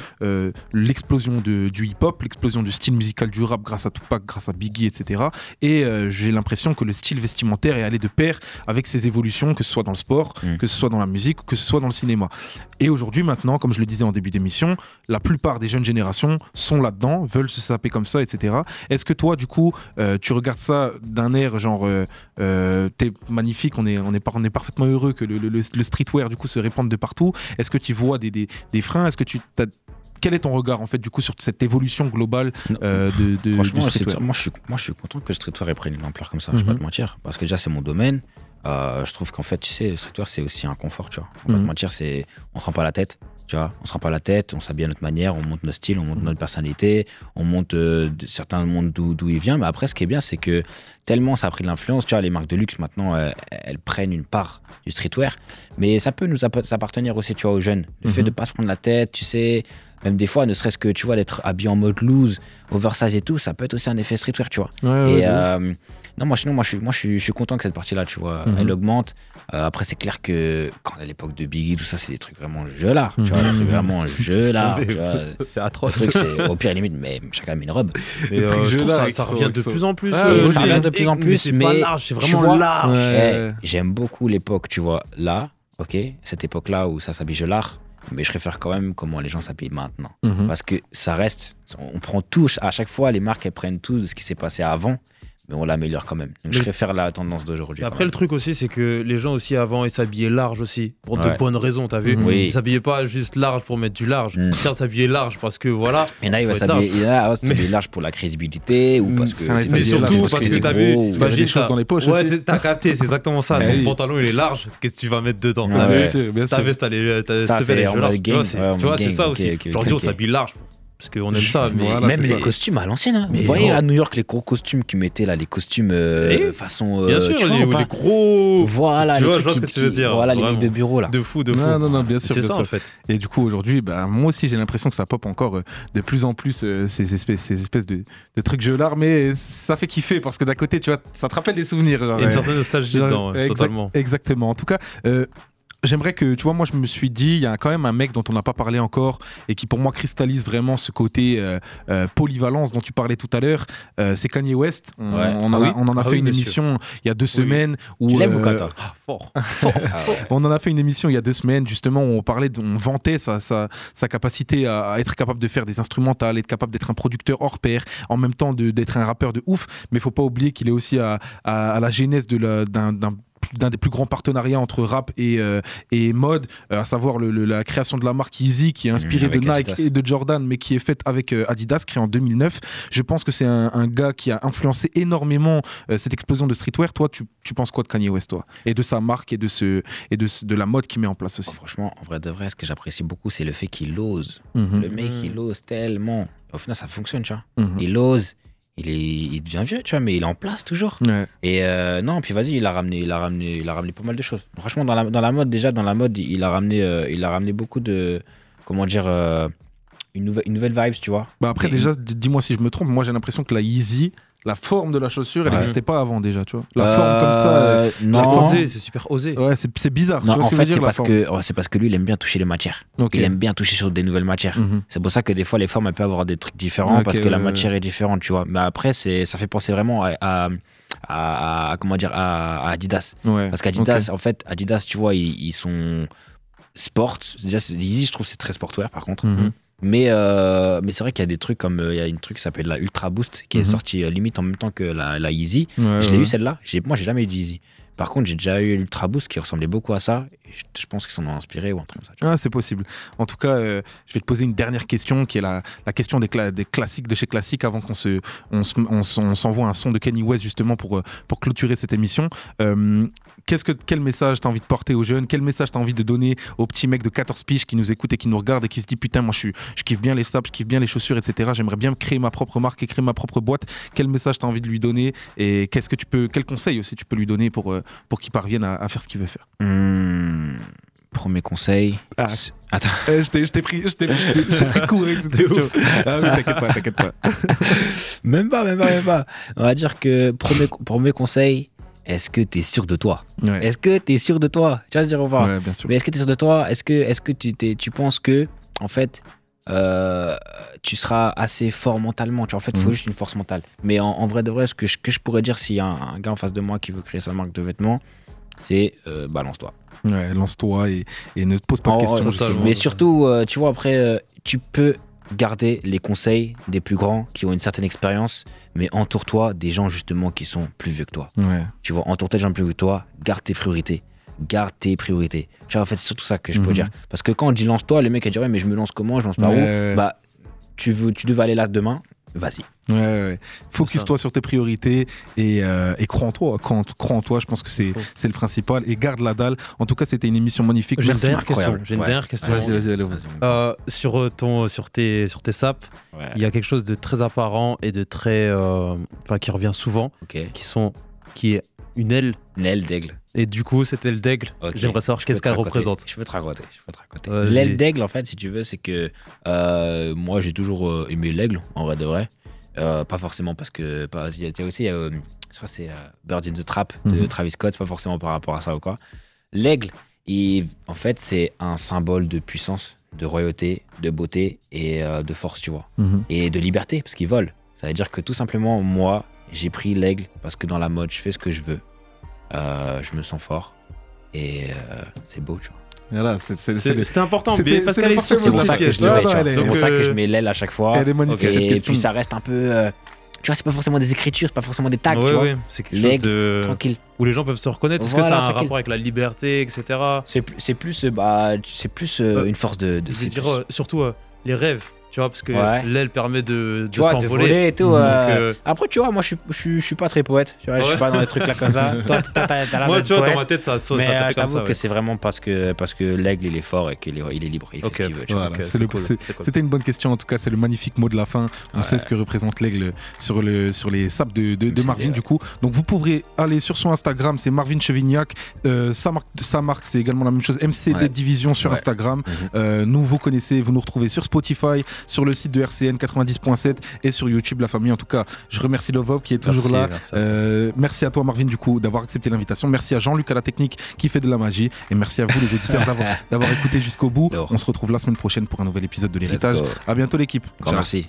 l'explosion du hip-hop, l'explosion du style musical du rap grâce à Tupac, grâce à Biggie, etc. Et euh, j'ai l'impression que le style vestimentaire est allé de pair avec ces évolutions, que ce soit dans le sport, Mm. que ce soit dans la musique, que ce soit dans le cinéma. Et aujourd'hui, maintenant, comme je le disais en début d'émission, la plupart des jeunes générations sont là-dedans, veulent se saper comme ça, etc. Est-ce que toi, du coup, euh, tu regardes ça d'un air genre, euh, t'es magnifique, on est, on, est par- on est parfaitement heureux que le, le- le- le streetwear, du coup, se répande de partout? Est-ce que tu vois des, des, des freins? Est-ce que tu quel est ton regard en fait du coup sur cette évolution globale euh, de, de- Franchement, du streetwear? moi, je suis, moi je suis content que le streetwear ait pris une ampleur comme ça, je vais Mhm. pas te mentir. Parce que déjà, c'est mon domaine. Euh, je trouve qu'en fait, tu sais, le streetwear, c'est aussi un confort, tu vois. On va Mhm. te mentir, c'est, on se rend pas la tête, tu vois. On se rend pas la tête, on s'habille à notre manière, on monte notre style, on monte Mhm. notre personnalité, on monte euh, certains mondes d'où, il vient. Mais après, ce qui est bien, c'est que tellement ça a pris de l'influence, tu vois, les marques de luxe maintenant, euh, elles prennent une part du streetwear. Mais ça peut nous appa- appartenir aussi, tu vois, aux jeunes. Le fait Mhm. de pas se prendre la tête, tu sais, même des fois, ne serait-ce que, tu vois, d'être habillé en mode loose, oversize et tout, ça peut être aussi un effet streetwear, tu vois. Ouais, et euh, non, moi, sinon, moi, je suis, moi, je suis, je suis content que cette partie-là, tu vois, Mhm. elle augmente. Euh, après, c'est clair que quand à l'époque de Biggie, tout ça, c'est des trucs vraiment jeux-là, tu vois, Mhm. des trucs vraiment tu tomber. vois. C'est atroce. truc, c'est au pire limite, mais chacun met une robe. Mais euh, je trouve ça, ça sont- revient de plus en plus. Ah, ça c'est- revient de plus en mais plus, c'est mais pas large, c'est vraiment large. Eh, J'aime beaucoup l'époque, tu vois, là, ok, cette époque-là où ça s'habille l'art, mais je préfère quand même comment les gens s'habillent maintenant. Mhm. Parce que ça reste, on prend tout, à chaque fois, les marques, elles prennent tout de ce qui s'est passé avant, mais on l'améliore quand même. Donc je préfère la tendance d'aujourd'hui. Et après, le truc aussi, c'est que les gens aussi avant, ils s'habillaient large aussi, pour de bonnes raisons, t'as vu Mhm. Oui. Ils s'habillaient pas juste large pour mettre du large. Mm. Certes, s'habiller large parce que voilà. En a, il va s'habiller Mais- large pour la crédibilité ou Mm, parce que. Mais surtout parce que t'as vu, ou- Il y avait des choses t'as- dans les poches Ouais, t'as capté, c'est exactement ça. Eh Ton pantalon il est large, qu'est-ce que tu vas mettre dedans? Ouais, T'as Bien vu t'as- en large. mode Tu vois, c'est ça aussi. Aujourd'hui, on s'habille large parce qu'on aime ça. Mais Voilà, Même les ça. costumes à l'ancienne. Hein. Vous voyez à New York les gros costumes qu'ils mettaient là, les costumes euh, façon. bien euh, sûr, tu vois les, pas les gros. Voilà, Tu les vois, trucs qui- que tu veux dire, Voilà, les vraiment. mecs de bureau là. De fou, de fou. Non, non, non, bien sûr, C'est ça sûr. en fait. Et du coup, aujourd'hui, bah, moi aussi, j'ai l'impression que ça pop encore euh, de plus en plus euh, ces espèces, ces espèces de, de trucs l'art, mais ça fait kiffer parce que d'un côté, tu vois, ça te rappelle des souvenirs. Genre, Il y a une certaine nostalgie dedans, totalement. Exactement. En tout cas, j'aimerais que, tu vois, moi je me suis dit, il y a quand même un mec dont on n'a pas parlé encore et qui pour moi cristallise vraiment ce côté euh, euh, polyvalence dont tu parlais tout à l'heure, euh, c'est Kanye West. On, Ouais. on en, Ah oui. on en a Ah fait oui, une monsieur. émission il y a deux semaines où Tu ou Ah, fort. On en a fait une émission il y a deux semaines justement où on parlait, de- on vantait sa, sa, sa capacité à, à être capable de faire des instrumentales, être capable d'être un producteur hors pair, en même temps d'être un rappeur de ouf. Mais il faut pas oublier qu'il est aussi à, à- à la genèse d'un d'un- des plus grands partenariats entre rap et, euh, et mode, euh, à savoir le- le- la création de la marque Yeezy qui est inspirée Mmh, de Nike Adidas. et de Jordan mais qui est faite avec euh, Adidas créée en 2009. Je pense que c'est un, un gars qui a influencé énormément euh, cette explosion de streetwear. Toi, tu, tu penses quoi de Kanye West toi? Et de sa marque et de, ce, et de, ce- de la mode qu'il met en place aussi Oh, franchement, en vrai de vrai, ce que j'apprécie beaucoup, c'est le fait qu'il ose. Mhm. Le mec, il ose tellement. Au final, ça fonctionne, tu vois. Mhm. Il ose, il, est, il devient vieux, tu vois, mais il est en place toujours. Ouais. Et euh, non, puis vas-y, il a ramené, il a ramené, il a ramené pas mal de choses. Franchement, dans la, dans la mode déjà, dans la mode, il a ramené, euh, il a ramené beaucoup de, comment dire, euh, une nouvelle, une nouvelle vibes, tu vois. Bah après, Et- déjà, dis-moi si je me trompe, moi j'ai l'impression que la Yeezy, la forme de la chaussure, elle Ouais. n'existait pas avant déjà, tu vois. La forme comme ça, euh, Euh, C'est non. osé, c'est super osé. ouais, c'est c'est bizarre. Non, tu vois en ce que fait, c'est parce forme que oh, c'est parce que lui, il aime bien toucher les matières. Ok. Il aime bien toucher sur des nouvelles matières. Mhm. C'est pour ça que des fois, les formes, elles peuvent avoir des trucs différents parce que la ouais, matière est différente, tu vois. Mais après, c'est, ça fait penser vraiment à, à, à- à- comment dire, à, à Adidas. Ouais. Parce qu'Adidas, en fait, Adidas, tu vois, ils, ils sont sport. Déjà, c'est- Yeezy, je trouve, c'est très sportwear, par contre. Mhm. Mais, euh, mais c'est vrai qu'il y a des trucs comme, euh, il y a une truc qui s'appelle la Ultra Boost qui est Mhm. sortie euh, limite en même temps que la. Ouais, je l'ai ouais. eu celle-là. Moi, j'ai jamais eu de Yeezy. Par contre, j'ai déjà eu l'Ultra Boost qui ressemblait beaucoup à ça. Je, pense qu'ils s'en ont inspiré ou un truc comme ça. Ah, c'est possible. En tout cas, euh, je vais te poser une dernière question qui est la, question des, des classiques de chez Classique avant qu'on se, on s'envoie un son de Kenny West justement pour, euh, pour clôturer cette émission. Euh, qu'est-ce que, quel message tu as envie de porter aux jeunes? Quel message tu as envie de donner aux petits mecs de 14 piges qui nous écoutent et qui nous regardent et qui se disent Putain, moi je, je kiffe bien les sables, je kiffe bien les chaussures, etc. J'aimerais bien créer ma propre marque et créer ma propre boîte. Quel message tu as envie de lui donner? Et qu'est-ce que tu peux, quel conseil aussi tu peux lui donner pour, pour qu'il parvienne à, à faire ce qu'il veut faire Hmm, premier conseil. Ah. Attends. Euh, je t'ai pris, je t'ai- je t'ai- je t'ai pris de court avec cette question. Ah t'inquiète pas, t'inquiète pas. Même pas, même pas, même pas. On va dire que premier, premier conseil, est-ce que tu es sûr de toi? Ouais, Est-ce que tu es sûr de toi? Tu vas dire au revoir. ouais bien sûr. Mais est-ce que tu es sûr de toi? Est-ce que, est que tu, tu penses que, en fait, euh, tu seras assez fort mentalement tu vois, En fait, il faut Mhm. juste une force mentale. Mais en, en vrai de vrai, ce que je, que je pourrais dire s'il y a un, un gars en face de moi qui veut créer sa marque de vêtements, c'est euh, balance-toi. Ouais, lance-toi et, et ne te pose pas de questions. Mais surtout, euh, tu vois, après, tu peux garder les conseils des plus grands qui ont une certaine expérience, mais entoure-toi des gens justement qui sont plus vieux que toi. Ouais. Tu vois, entoure-toi des gens plus vieux que toi, garde tes priorités. Garde tes priorités. Tu vois, en fait, c'est surtout ça que je peux Mhm. dire. Parce que quand on dit lance-toi, le mec a dit ouais, mais je me lance comment Je lance par Ouais, où ouais. Bah, tu, veux, tu devais aller là demain, vas-y. Ouais, ouais, ouais. Focus-toi sur tes priorités et, euh, et crois en toi. Crois en, crois en toi, je pense que c'est c'est le principal. Et garde la dalle. En tout cas, c'était une émission magnifique. J'ai une Merci. dernière question. J'ai une Ouais. dernière question. Vas-y, vas-y, allez, vas-y. Euh, sur, euh, ton, sur, tes, sur tes saps, Ouais. il y a quelque chose de très apparent et de très. euh, Enfin, qui revient souvent, qui, sont, qui est une aile. Une aile d'aigle. Et du coup, cette aile d'aigle, j'aimerais savoir qu'est-ce qu'elle représente. Je peux te raconter. Je peux te raconter. L'aile d'aigle, en fait, si tu veux, c'est que euh, moi, j'ai toujours euh, aimé l'aigle, en vrai de vrai. Euh, pas forcément parce que. pas- y a il y a aussi. je crois que c'est Birds in the Trap de Mhm. Travis Scott, pas forcément par rapport à ça ou quoi. L'aigle, en fait, c'est un symbole de puissance, de royauté, de beauté et de force, tu vois. Mhm. Et de liberté, parce qu'il vole. Ça veut dire que tout simplement, moi, j'ai pris l'aigle parce que dans la mode, je fais ce que je veux. Euh, je me sens fort. Et euh, c'est beau, tu vois. Voilà, C'était important, mais qu'elle est C'est pour ça que je mets, C'est pour ça que je mets l'aile à chaque fois. Elle est magnifique, cette Et puis ça reste un peu. euh, tu vois, c'est pas forcément des écritures, c'est pas forcément des tags, Ouais, tu vois. ouais, c'est quelque chose L'aigle, de... Tranquille. où les gens peuvent se reconnaître. Est-ce que Voilà, ça a un rapport avec la liberté, etc. C'est plus, c'est plus, bah, c'est plus euh, une force de. de Je veux dire, plus- surtout euh, les rêves, tu vois, parce que Ouais. l'aile permet de, de tu vois, de s'envoler. voler et tout. Euh, euh, Après, tu vois, moi, je suis, je suis, je suis pas très poète. Tu vois, je suis pas dans les trucs là comme ça. Toi, t'as, t'as, t'as la moi, tu vois, poète. dans ma tête, ça, ça, Mais ça euh, je t'avoue ça. que c'est vraiment parce que, parce que l'aigle, il est fort et qu'il est, il est libre. Il. Voilà, cool, cool. C'était une bonne question en tout cas, c'est le magnifique mot de la fin. On Ouais. sait ce que représente l'aigle sur, le, sur les saps de, de, de C'est Marvin du coup. Donc vous pourrez aller sur son Instagram, c'est Marvin Chevignac. Euh, sa marque, sa marque c'est également la même chose, MCD. Division sur. Instagram. Mhm. Euh, nous vous connaissez, vous nous retrouvez sur Spotify, sur le site de RCN 90.7 et sur YouTube, la famille. En tout cas, je remercie Lovop qui est toujours là. Euh, merci à, toi, Marvin, du coup, d'avoir accepté l'invitation. Merci à Jean-Luc à la technique qui fait de la magie. Et merci à vous, les auditeurs, d'avoir écouté jusqu'au bout. On se retrouve la semaine prochaine pour un nouvel épisode de l'héritage. À bientôt, l'équipe. Merci.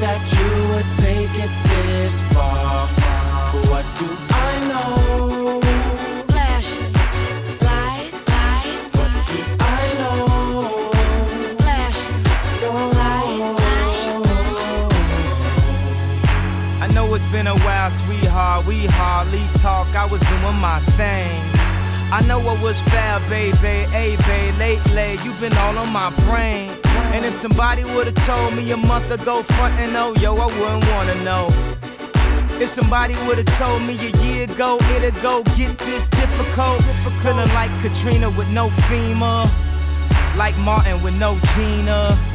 that you would take it this far. What do I know? Flashing lights, lights. What do I know? Flashing lights. I know it's been a while, sweetheart. We hardly talk. I was doing my thing. I know I was fair, baby. Hey, babe, lately you've been all on my brain. And if somebody would've told me a month ago, frontin' oh, yo, I wouldn't wanna know. If somebody would've told me a year ago, it'd go get this difficult. Feeling like Katrina with no FEMA, like Martin with no Gina.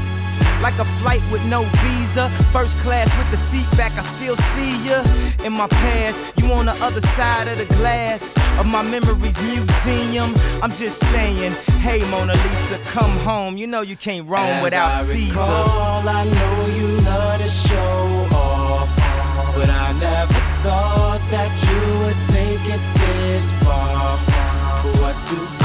Like a flight with no visa, first class with the seat back, I still see ya. In my past, you on the other side of the glass of my memories museum. I'm just saying, hey Mona Lisa, come home. You know you can't roam As without I Caesar. Recall, I know you love to show off, but I never thought that you would take it this far. What do